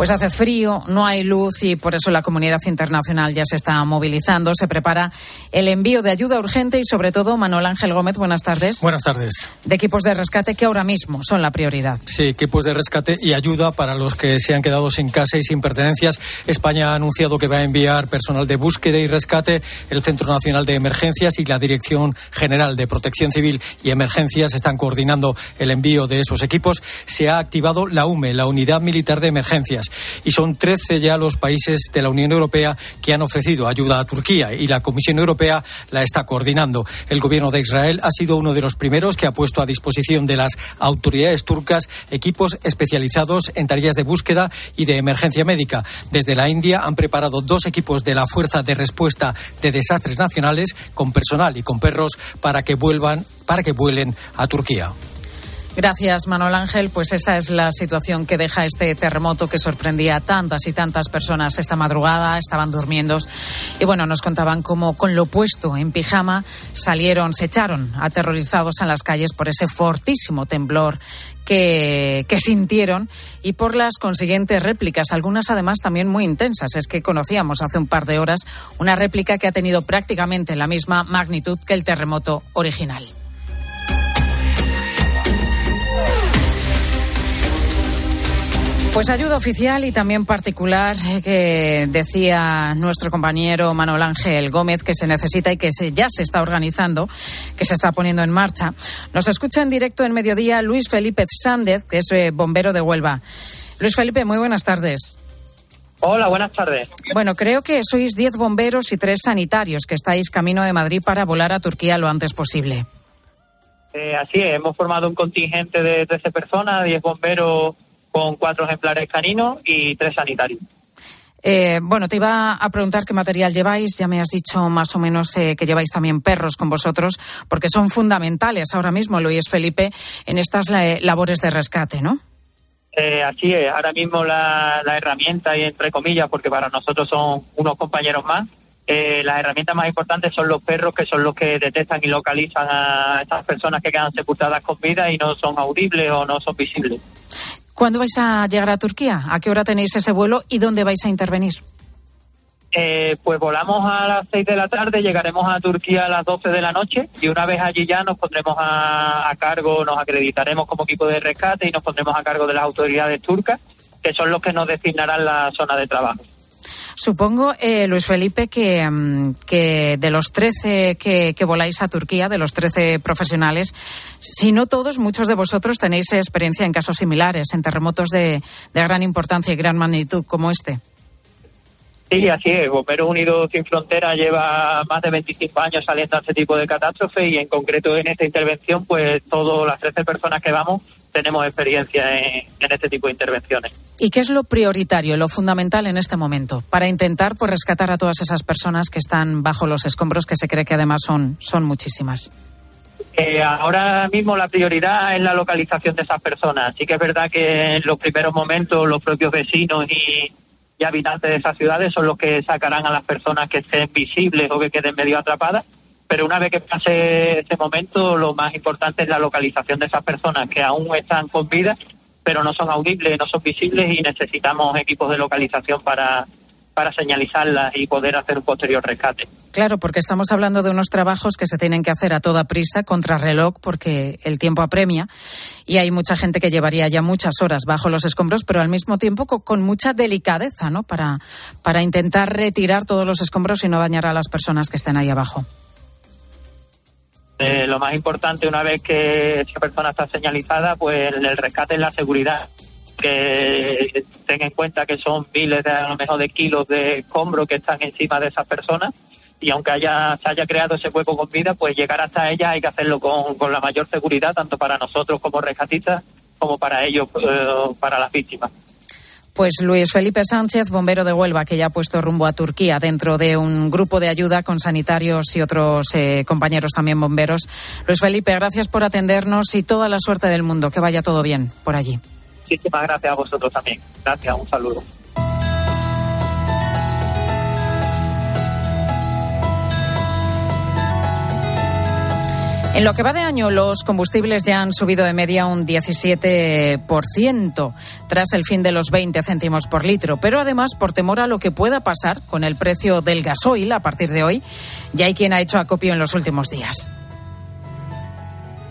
pues hace frío, no hay luz y por eso la comunidad internacional ya se está movilizando. Se prepara el envío de ayuda urgente y sobre todo Manuel Ángel Gómez, buenas tardes. Buenas tardes. De equipos de rescate que ahora mismo son la prioridad. Sí, equipos de rescate y ayuda para los que se han quedado sin casa y sin pertenencias. España ha anunciado que va a enviar personal de búsqueda y rescate. El Centro Nacional de Emergencias y la Dirección General de Protección Civil y Emergencias están coordinando el envío de esos equipos. Se ha activado la UME, la Unidad Militar de Emergencias y son 13 ya los países de la Unión Europea que han ofrecido ayuda a Turquía y la Comisión Europea la está coordinando. El gobierno de Israel ha sido uno de los primeros que ha puesto a disposición de las autoridades turcas equipos especializados en tareas de búsqueda y de emergencia médica. Desde la India han preparado dos equipos de la Fuerza de Respuesta de Desastres Nacionales con personal y con perros para que vuelvan para que vuelen a Turquía. Gracias, Manuel Ángel. Pues esa es la situación que deja este terremoto que sorprendía a tantas y tantas personas esta madrugada. Estaban durmiendo y bueno, nos contaban cómo con lo puesto en pijama salieron, se echaron aterrorizados en las calles por ese fortísimo temblor que, que, sintieron y por las consiguientes réplicas, algunas además también muy intensas. Es que conocíamos hace un par de horas una réplica que ha tenido prácticamente la misma magnitud que el terremoto original. Pues ayuda oficial y también particular eh, que decía nuestro compañero Manuel Ángel Gómez que se necesita y que se, ya se está organizando, que se está poniendo en marcha. Nos escucha en directo en mediodía Luis Felipe Sández, que es eh, bombero de Huelva. Luis Felipe, muy buenas tardes. Hola, buenas tardes. Bueno, creo que sois 10 bomberos y 3 sanitarios que estáis camino de Madrid para volar a Turquía lo antes posible. Eh, así es, hemos formado un contingente de 13 personas, 10 bomberos con cuatro ejemplares caninos y tres sanitarios. Eh, bueno, te iba a preguntar qué material lleváis. Ya me has dicho más o menos eh, que lleváis también perros con vosotros, porque son fundamentales ahora mismo, Luis Felipe, en estas labores de rescate, ¿no? Eh, así es. Ahora mismo la, herramienta, y entre comillas, porque para nosotros son unos compañeros más, las herramientas más importantes son los perros, que son los que detectan y localizan a estas personas que quedan sepultadas con vida y no son audibles o no son visibles. ¿Cuándo vais a llegar a Turquía? ¿A qué hora tenéis ese vuelo y dónde vais a intervenir? Eh, pues volamos a las 6 de la tarde, llegaremos a Turquía a las 12 de la noche y una vez allí ya nos pondremos a, cargo, nos acreditaremos como equipo de rescate y nos pondremos a cargo de las autoridades turcas, que son los que nos designarán la zona de trabajo. Supongo, eh, Luis Felipe, que, mm, de los 13 que, voláis a Turquía, de los 13 profesionales, si no todos, muchos de vosotros tenéis experiencia en casos similares, en terremotos de gran importancia y gran magnitud como este. Sí, así es. Bomberos Unidos Sin Frontera lleva más de 25 años saliendo a este tipo de catástrofe y en concreto en esta intervención, pues todas las 13 personas que vamos tenemos experiencia en, este tipo de intervenciones. ¿Y qué es lo prioritario, lo fundamental en este momento para intentar pues, rescatar a todas esas personas que están bajo los escombros, que se cree que además son, son muchísimas? Eh, ahora mismo la prioridad es la localización de esas personas. Sí que es verdad que en los primeros momentos los propios vecinos y, y habitantes de esas ciudades son los que sacarán a las personas que estén visibles o que queden medio atrapadas pero una vez que pase ese momento, lo más importante es la localización de esas personas que aún están con vida, pero no son audibles, no son visibles y necesitamos equipos de localización para, para señalizarlas y poder hacer un posterior rescate. Claro, porque estamos hablando de unos trabajos que se tienen que hacer a toda prisa, contra reloj, porque el tiempo apremia y hay mucha gente que llevaría ya muchas horas bajo los escombros, pero al mismo tiempo con, mucha delicadeza, ¿no? Para, para intentar retirar todos los escombros y no dañar a las personas que estén ahí abajo. Eh, lo más importante, una vez que esa persona está señalizada, pues el rescate es la seguridad. Que tenga en cuenta que son miles de, a lo mejor de kilos de escombros que están encima de esas personas y aunque haya, se haya creado ese hueco con vida, pues llegar hasta ella hay que hacerlo con, con la mayor seguridad, tanto para nosotros como rescatistas, como para ellos, eh, para las víctimas. Pues Luis Felipe Sánchez, bombero de Huelva, que ya ha puesto rumbo a Turquía dentro de un grupo de ayuda con sanitarios y otros eh, compañeros también bomberos. Luis Felipe, gracias por atendernos y toda la suerte del mundo. Que vaya todo bien por allí. Muchísimas gracias a vosotros también. Gracias, un saludo. En lo que va de año, los combustibles ya han subido de media un 17% tras el fin de los 20 céntimos por litro. Pero además, por temor a lo que pueda pasar con el precio del gasoil a partir de hoy, ya hay quien ha hecho acopio en los últimos días.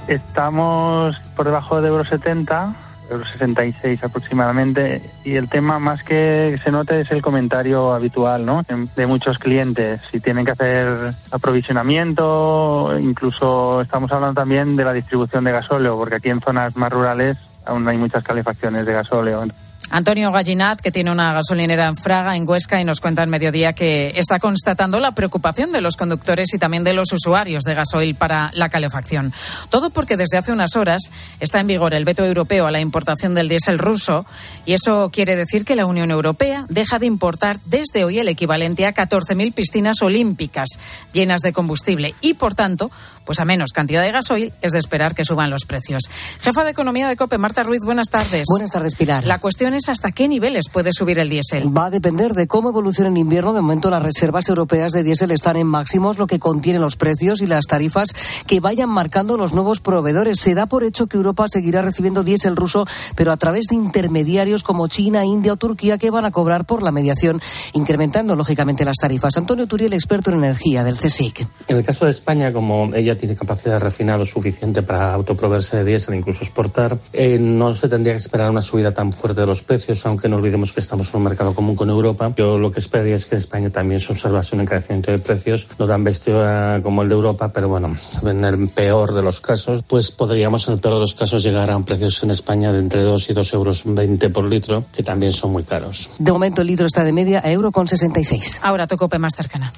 Estamos por debajo de Euro 70 euros 66 aproximadamente. Y el tema más que se note es el comentario habitual ¿no? de muchos clientes. Si tienen que hacer aprovisionamiento, incluso estamos hablando también de la distribución de gasóleo, porque aquí en zonas más rurales aún hay muchas calefacciones de gasóleo. Antonio Gallinat, que tiene una gasolinera en Fraga, en Huesca, y nos cuenta en mediodía que está constatando la preocupación de los conductores y también de los usuarios de gasoil para la calefacción. Todo porque desde hace unas horas está en vigor el veto europeo a la importación del diésel ruso y eso quiere decir que la Unión Europea deja de importar desde hoy el equivalente a 14.000 piscinas olímpicas llenas de combustible y, por tanto, pues a menos cantidad de gasoil es de esperar que suban los precios. Jefa de Economía de COPE, Marta Ruiz, buenas tardes. Buenas tardes, Pilar. La cuestión es hasta qué niveles puede subir el diésel. Va a depender de cómo evolucione en invierno. De momento las reservas europeas de diésel están en máximos, lo que contiene los precios y las tarifas que vayan marcando los nuevos proveedores. Se da por hecho que Europa seguirá recibiendo diésel ruso, pero a través de intermediarios como China, India o Turquía que van a cobrar por la mediación, incrementando lógicamente las tarifas. Antonio Turiel, experto en energía del CSIC. En el caso de España, como ella tiene capacidad de refinado suficiente para autoproveerse de diésel, incluso exportar, eh, no se tendría que esperar una subida tan fuerte de los precios, aunque no olvidemos que estamos en un mercado común con Europa. Yo lo que esperaría es que en España también se observase un encarecimiento de precios, no tan bestia como el de Europa, pero bueno, en el peor de los casos, pues podríamos en el peor de los casos llegar a un precios en España de entre 2 y 2 euros 20 por litro, que también son muy caros. De momento el litro está de media a euro con 66. Ahora tocope más cercana.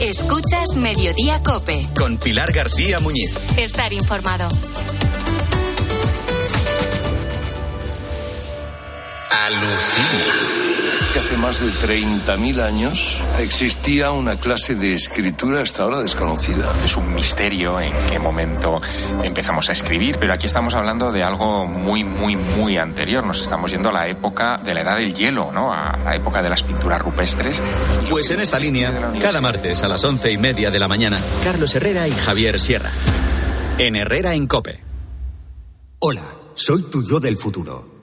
Escuchas Mediodía Cope. Con Pilar García Muñiz. Estar informado. Alucina. Que hace más de 30.000 años existía una clase de escritura hasta ahora desconocida. Es un misterio en qué momento empezamos a escribir, pero aquí estamos hablando de algo muy, muy, muy anterior. Nos estamos yendo a la época de la edad del hielo, ¿no? A la época de las pinturas rupestres. Pues en esta línea, cada martes a las once y media de la mañana, Carlos Herrera y Javier Sierra. En Herrera en Cope. Hola, soy tu yo del futuro.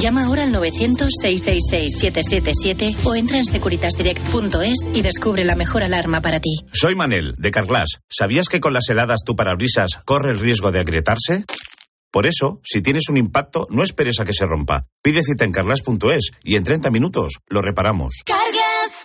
Llama ahora al 900-666-777 o entra en securitasdirect.es y descubre la mejor alarma para ti. Soy Manel, de Carglass. ¿Sabías que con las heladas tu parabrisas corre el riesgo de agrietarse? Por eso, si tienes un impacto, no esperes a que se rompa. Pide cita en carglass.es y en 30 minutos lo reparamos. Carglass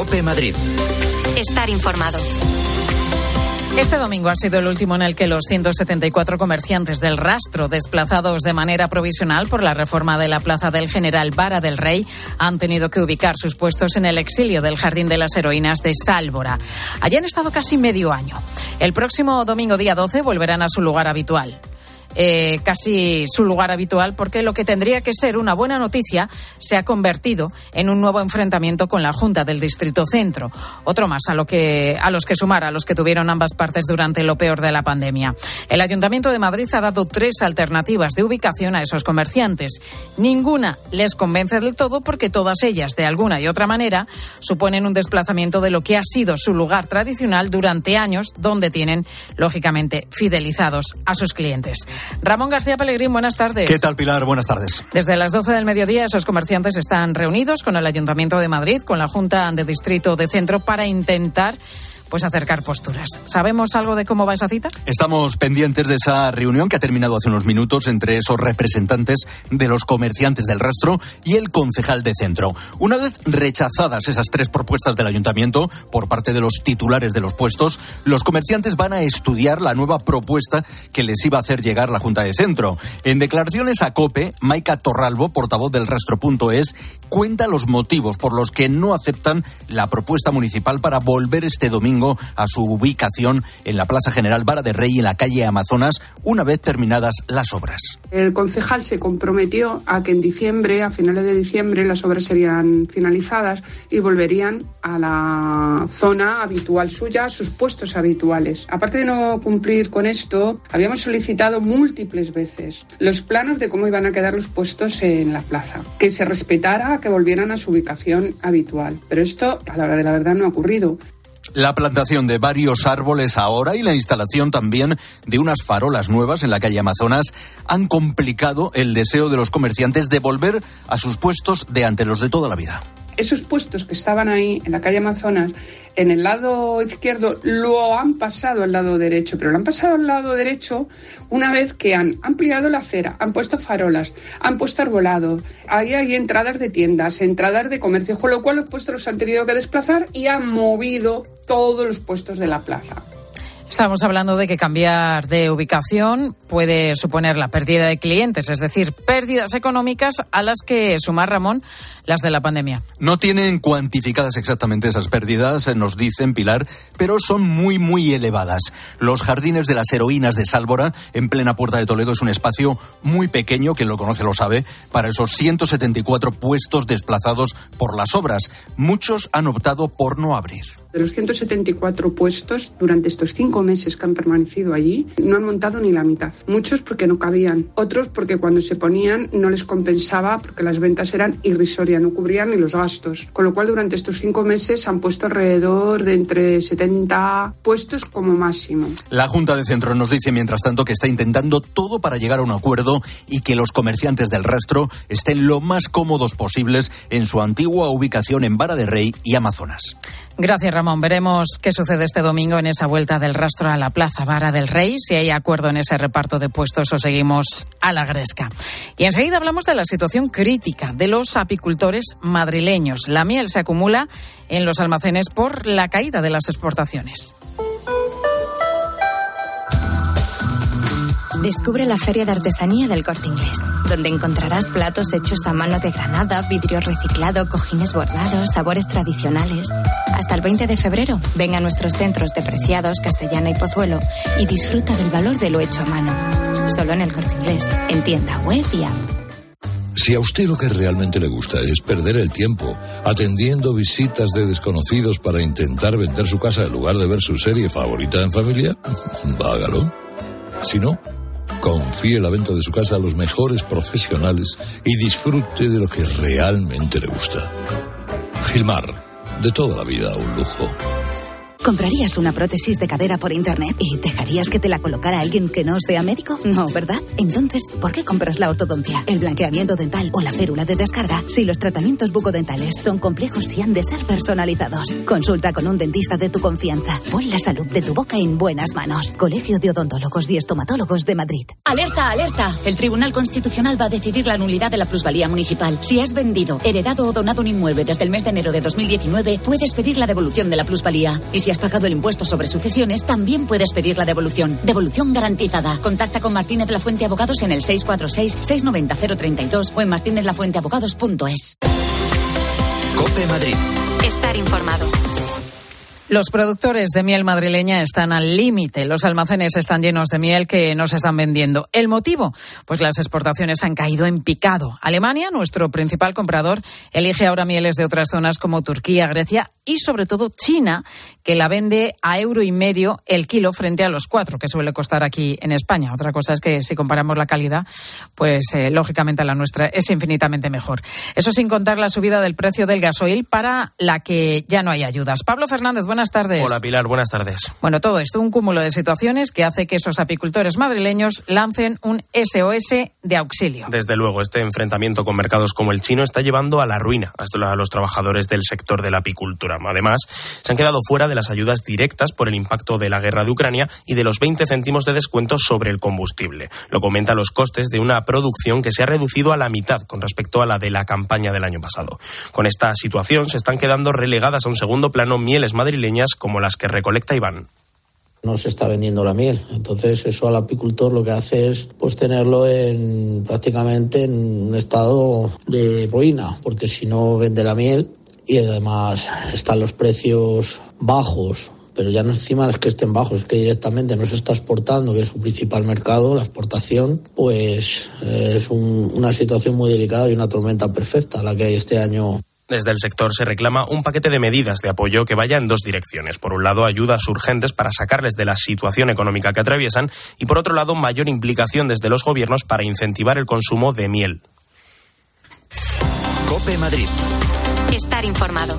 Cope Madrid. Estar informado. Este domingo ha sido el último en el que los 174 comerciantes del rastro, desplazados de manera provisional por la reforma de la Plaza del General Vara del Rey, han tenido que ubicar sus puestos en el exilio del Jardín de las Heroínas de Sálvora. Allí han estado casi medio año. El próximo domingo, día 12, volverán a su lugar habitual. Eh, casi su lugar habitual porque lo que tendría que ser una buena noticia se ha convertido en un nuevo enfrentamiento con la Junta del Distrito Centro. Otro más a, lo que, a los que sumar a los que tuvieron ambas partes durante lo peor de la pandemia. El Ayuntamiento de Madrid ha dado tres alternativas de ubicación a esos comerciantes. Ninguna les convence del todo porque todas ellas, de alguna y otra manera, suponen un desplazamiento de lo que ha sido su lugar tradicional durante años, donde tienen, lógicamente, fidelizados a sus clientes. Ramón García Pellegrín, buenas tardes. ¿Qué tal, Pilar? Buenas tardes. Desde las 12 del mediodía, esos comerciantes están reunidos con el Ayuntamiento de Madrid, con la Junta de Distrito de Centro, para intentar pues acercar posturas. ¿Sabemos algo de cómo va esa cita? Estamos pendientes de esa reunión que ha terminado hace unos minutos entre esos representantes de los comerciantes del rastro y el concejal de centro. Una vez rechazadas esas tres propuestas del ayuntamiento por parte de los titulares de los puestos, los comerciantes van a estudiar la nueva propuesta que les iba a hacer llegar la Junta de Centro. En declaraciones a COPE, Maika Torralbo, portavoz del rastro.es, cuenta los motivos por los que no aceptan la propuesta municipal para volver este domingo a su ubicación en la Plaza General Vara de Rey en la calle Amazonas una vez terminadas las obras. El concejal se comprometió a que en diciembre, a finales de diciembre, las obras serían finalizadas y volverían a la zona habitual suya, a sus puestos habituales. Aparte de no cumplir con esto, habíamos solicitado múltiples veces los planos de cómo iban a quedar los puestos en la plaza, que se respetara, que volvieran a su ubicación habitual. Pero esto, a la hora de la verdad, no ha ocurrido. La plantación de varios árboles ahora y la instalación también de unas farolas nuevas en la calle Amazonas han complicado el deseo de los comerciantes de volver a sus puestos de ante los de toda la vida esos puestos que estaban ahí en la calle Amazonas, en el lado izquierdo, lo han pasado al lado derecho, pero lo han pasado al lado derecho una vez que han ampliado la acera, han puesto farolas, han puesto arbolado, ahí hay entradas de tiendas, entradas de comercio, con lo cual los puestos los han tenido que desplazar y han movido todos los puestos de la plaza. Estamos hablando de que cambiar de ubicación puede suponer la pérdida de clientes, es decir, pérdidas económicas a las que sumar, Ramón, las de la pandemia. No tienen cuantificadas exactamente esas pérdidas, nos dicen Pilar, pero son muy, muy elevadas. Los jardines de las heroínas de Sálvora, en plena puerta de Toledo, es un espacio muy pequeño, quien lo conoce lo sabe, para esos 174 puestos desplazados por las obras. Muchos han optado por no abrir. De los 174 puestos, durante estos cinco meses que han permanecido allí, no han montado ni la mitad. Muchos porque no cabían, otros porque cuando se ponían no les compensaba porque las ventas eran irrisorias, no cubrían ni los gastos. Con lo cual, durante estos cinco meses han puesto alrededor de entre 70 puestos como máximo. La Junta de Centro nos dice, mientras tanto, que está intentando todo para llegar a un acuerdo y que los comerciantes del rastro estén lo más cómodos posibles en su antigua ubicación en Vara de Rey y Amazonas. Gracias, Ramón. Veremos qué sucede este domingo en esa vuelta del rastro a la Plaza Vara del Rey, si hay acuerdo en ese reparto de puestos o seguimos a la gresca. Y enseguida hablamos de la situación crítica de los apicultores madrileños. La miel se acumula en los almacenes por la caída de las exportaciones. Descubre la Feria de Artesanía del Corte Inglés, donde encontrarás platos hechos a mano de granada, vidrio reciclado, cojines bordados, sabores tradicionales. Hasta el 20 de febrero, ven a nuestros centros de Preciados, Castellana y Pozuelo y disfruta del valor de lo hecho a mano. Solo en el Corte Inglés, en tienda web y app. Si a usted lo que realmente le gusta es perder el tiempo atendiendo visitas de desconocidos para intentar vender su casa en lugar de ver su serie favorita en familia, hágalo. Si no, confíe la venta de su casa a los mejores profesionales y disfrute de lo que realmente le gusta. Gilmar, de toda la vida un lujo. ¿Comprarías una prótesis de cadera por internet y dejarías que te la colocara alguien que no sea médico? No, ¿verdad? Entonces, ¿por qué compras la ortodoncia, el blanqueamiento dental o la férula de descarga si los tratamientos bucodentales son complejos y han de ser personalizados? Consulta con un dentista de tu confianza. Pon la salud de tu boca en buenas manos. Colegio de Odontólogos y Estomatólogos de Madrid. Alerta, alerta. El Tribunal Constitucional va a decidir la nulidad de la plusvalía municipal. Si has vendido, heredado o donado un inmueble desde el mes de enero de 2019, puedes pedir la devolución de la plusvalía. Y si has pagado el impuesto sobre sucesiones, también puedes pedir la devolución. Devolución garantizada. Contacta con Martínez La Fuente Abogados en el 646-690-032 o en martinezlafuenteabogados.es. Cope Madrid. Estar informado. Los productores de miel madrileña están al límite. Los almacenes están llenos de miel que no se están vendiendo. ¿El motivo? Pues las exportaciones han caído en picado. Alemania, nuestro principal comprador, elige ahora mieles de otras zonas como Turquía, Grecia y sobre todo China, que la vende a euro y medio el kilo frente a los cuatro que suele costar aquí en España. Otra cosa es que si comparamos la calidad, pues eh, lógicamente la nuestra es infinitamente mejor. Eso sin contar la subida del precio del gasoil para la que ya no hay ayudas. Pablo Fernández, buenas tardes. Hola Pilar, buenas tardes. Bueno, todo esto, un cúmulo de situaciones que hace que esos apicultores madrileños lancen un SOS de auxilio. Desde luego, este enfrentamiento con mercados como el chino está llevando a la ruina a los trabajadores del sector de la apicultura. Además, se han quedado fuera de las ayudas directas por el impacto de la guerra de Ucrania y de los 20 céntimos de descuento sobre el combustible. Lo comenta los costes de una producción que se ha reducido a la mitad con respecto a la de la campaña del año pasado. Con esta situación se están quedando relegadas a un segundo plano mieles madrileñas como las que recolecta Iván no se está vendiendo la miel. Entonces eso al apicultor lo que hace es pues tenerlo en prácticamente en un estado de ruina, porque si no vende la miel y además están los precios bajos pero ya no encima es que estén bajos, es que directamente no se está exportando, que es su principal mercado, la exportación, pues es una situación muy delicada y una tormenta perfecta la que hay este año. Desde el sector se reclama un paquete de medidas de apoyo que vaya en dos direcciones. Por un lado, ayudas urgentes para sacarles de la situación económica que atraviesan y por otro lado, mayor implicación desde los gobiernos para incentivar el consumo de miel. Cope Madrid. Estar informado.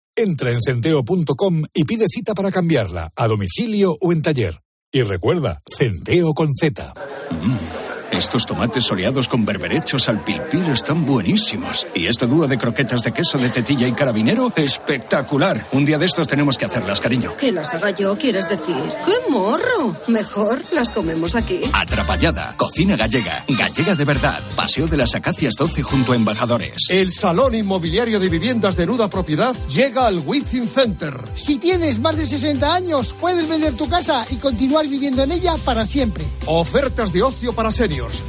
Entra en centeo.com y pide cita para cambiarla, a domicilio o en taller. Y recuerda, Centeo con Z. Estos tomates soleados con berberechos al pilpil están buenísimos. Y este dúo de croquetas de queso de tetilla y carabinero, espectacular. Un día de estos tenemos que hacerlas, cariño. Que las haga yo, quieres decir. ¡Qué morro! Mejor las comemos aquí. Atrapallada, cocina gallega, gallega de verdad. Paseo de las Acacias 12 junto a Embajadores. El Salón Inmobiliario de Viviendas de Nuda Propiedad llega al Wizzing Center. Si tienes más de 60 años, puedes vender tu casa y continuar viviendo en ella para siempre. Ofertas de ocio para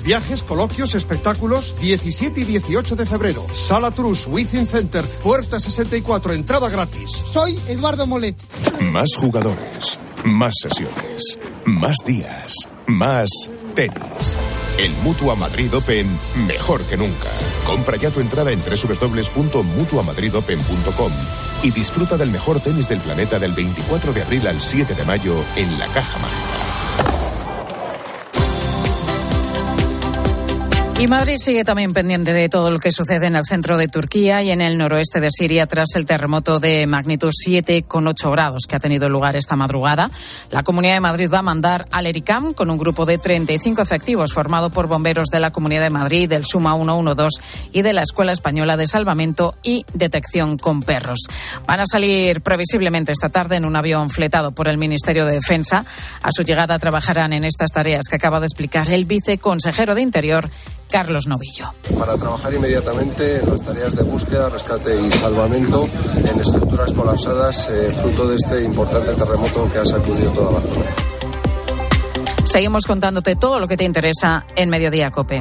Viajes, coloquios, espectáculos, 17 y 18 de febrero. Sala Trus, Within Center, puerta 64, entrada gratis. Soy Eduardo Molet. Más jugadores, más sesiones, más días, más tenis. El Mutua Madrid Open, mejor que nunca. Compra ya tu entrada en www.mutuamadridopen.com y disfruta del mejor tenis del planeta del 24 de abril al 7 de mayo en la Caja Mágica. Y Madrid sigue también pendiente de todo lo que sucede en el centro de Turquía y en el noroeste de Siria tras el terremoto de magnitud 7,8 grados que ha tenido lugar esta madrugada. La Comunidad de Madrid va a mandar al ERICAM con un grupo de 35 efectivos formado por bomberos de la Comunidad de Madrid, del SUMA 112 y de la Escuela Española de Salvamento y Detección con Perros. Van a salir previsiblemente esta tarde en un avión fletado por el Ministerio de Defensa. A su llegada trabajarán en estas tareas que acaba de explicar el viceconsejero de Interior Carlos Novillo. Para trabajar inmediatamente en las tareas de búsqueda, rescate y salvamento en estructuras colapsadas, eh, fruto de este importante terremoto que ha sacudido toda la zona. Seguimos contándote todo lo que te interesa en Mediodía Cope.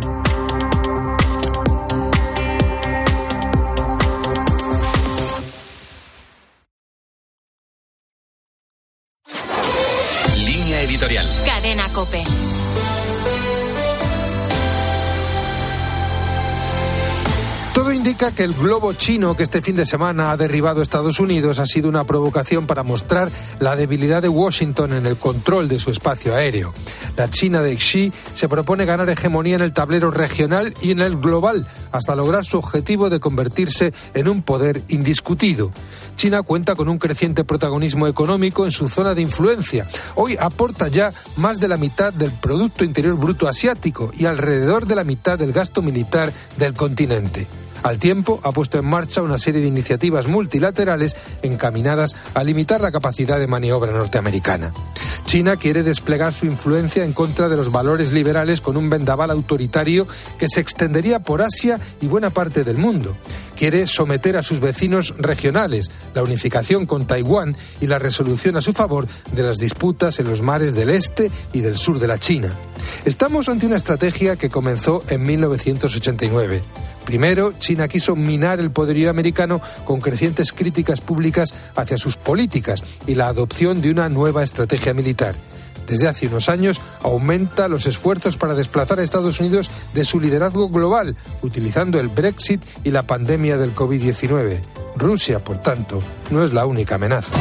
Que el globo chino que este fin de semana ha derribado Estados Unidos ha sido una provocación para mostrar la debilidad de Washington en el control de su espacio aéreo. La China de Xi se propone ganar hegemonía en el tablero regional y en el global hasta lograr su objetivo de convertirse en un poder indiscutido. China cuenta con un creciente protagonismo económico en su zona de influencia. Hoy aporta ya más de la mitad del Producto Interior Bruto asiático y alrededor de la mitad del gasto militar del continente. Al tiempo, ha puesto en marcha una serie de iniciativas multilaterales encaminadas a limitar la capacidad de maniobra norteamericana. China quiere desplegar su influencia en contra de los valores liberales con un vendaval autoritario que se extendería por Asia y buena parte del mundo. Quiere someter a sus vecinos regionales, la unificación con Taiwán y la resolución a su favor de las disputas en los mares del este y del sur de la China. Estamos ante una estrategia que comenzó en 1989. Primero, China quiso minar el poderío americano con crecientes críticas públicas hacia sus políticas y la adopción de una nueva estrategia militar. Desde hace unos años aumenta los esfuerzos para desplazar a Estados Unidos de su liderazgo global, utilizando el Brexit y la pandemia del COVID-19. Rusia, por tanto, no es la única amenaza.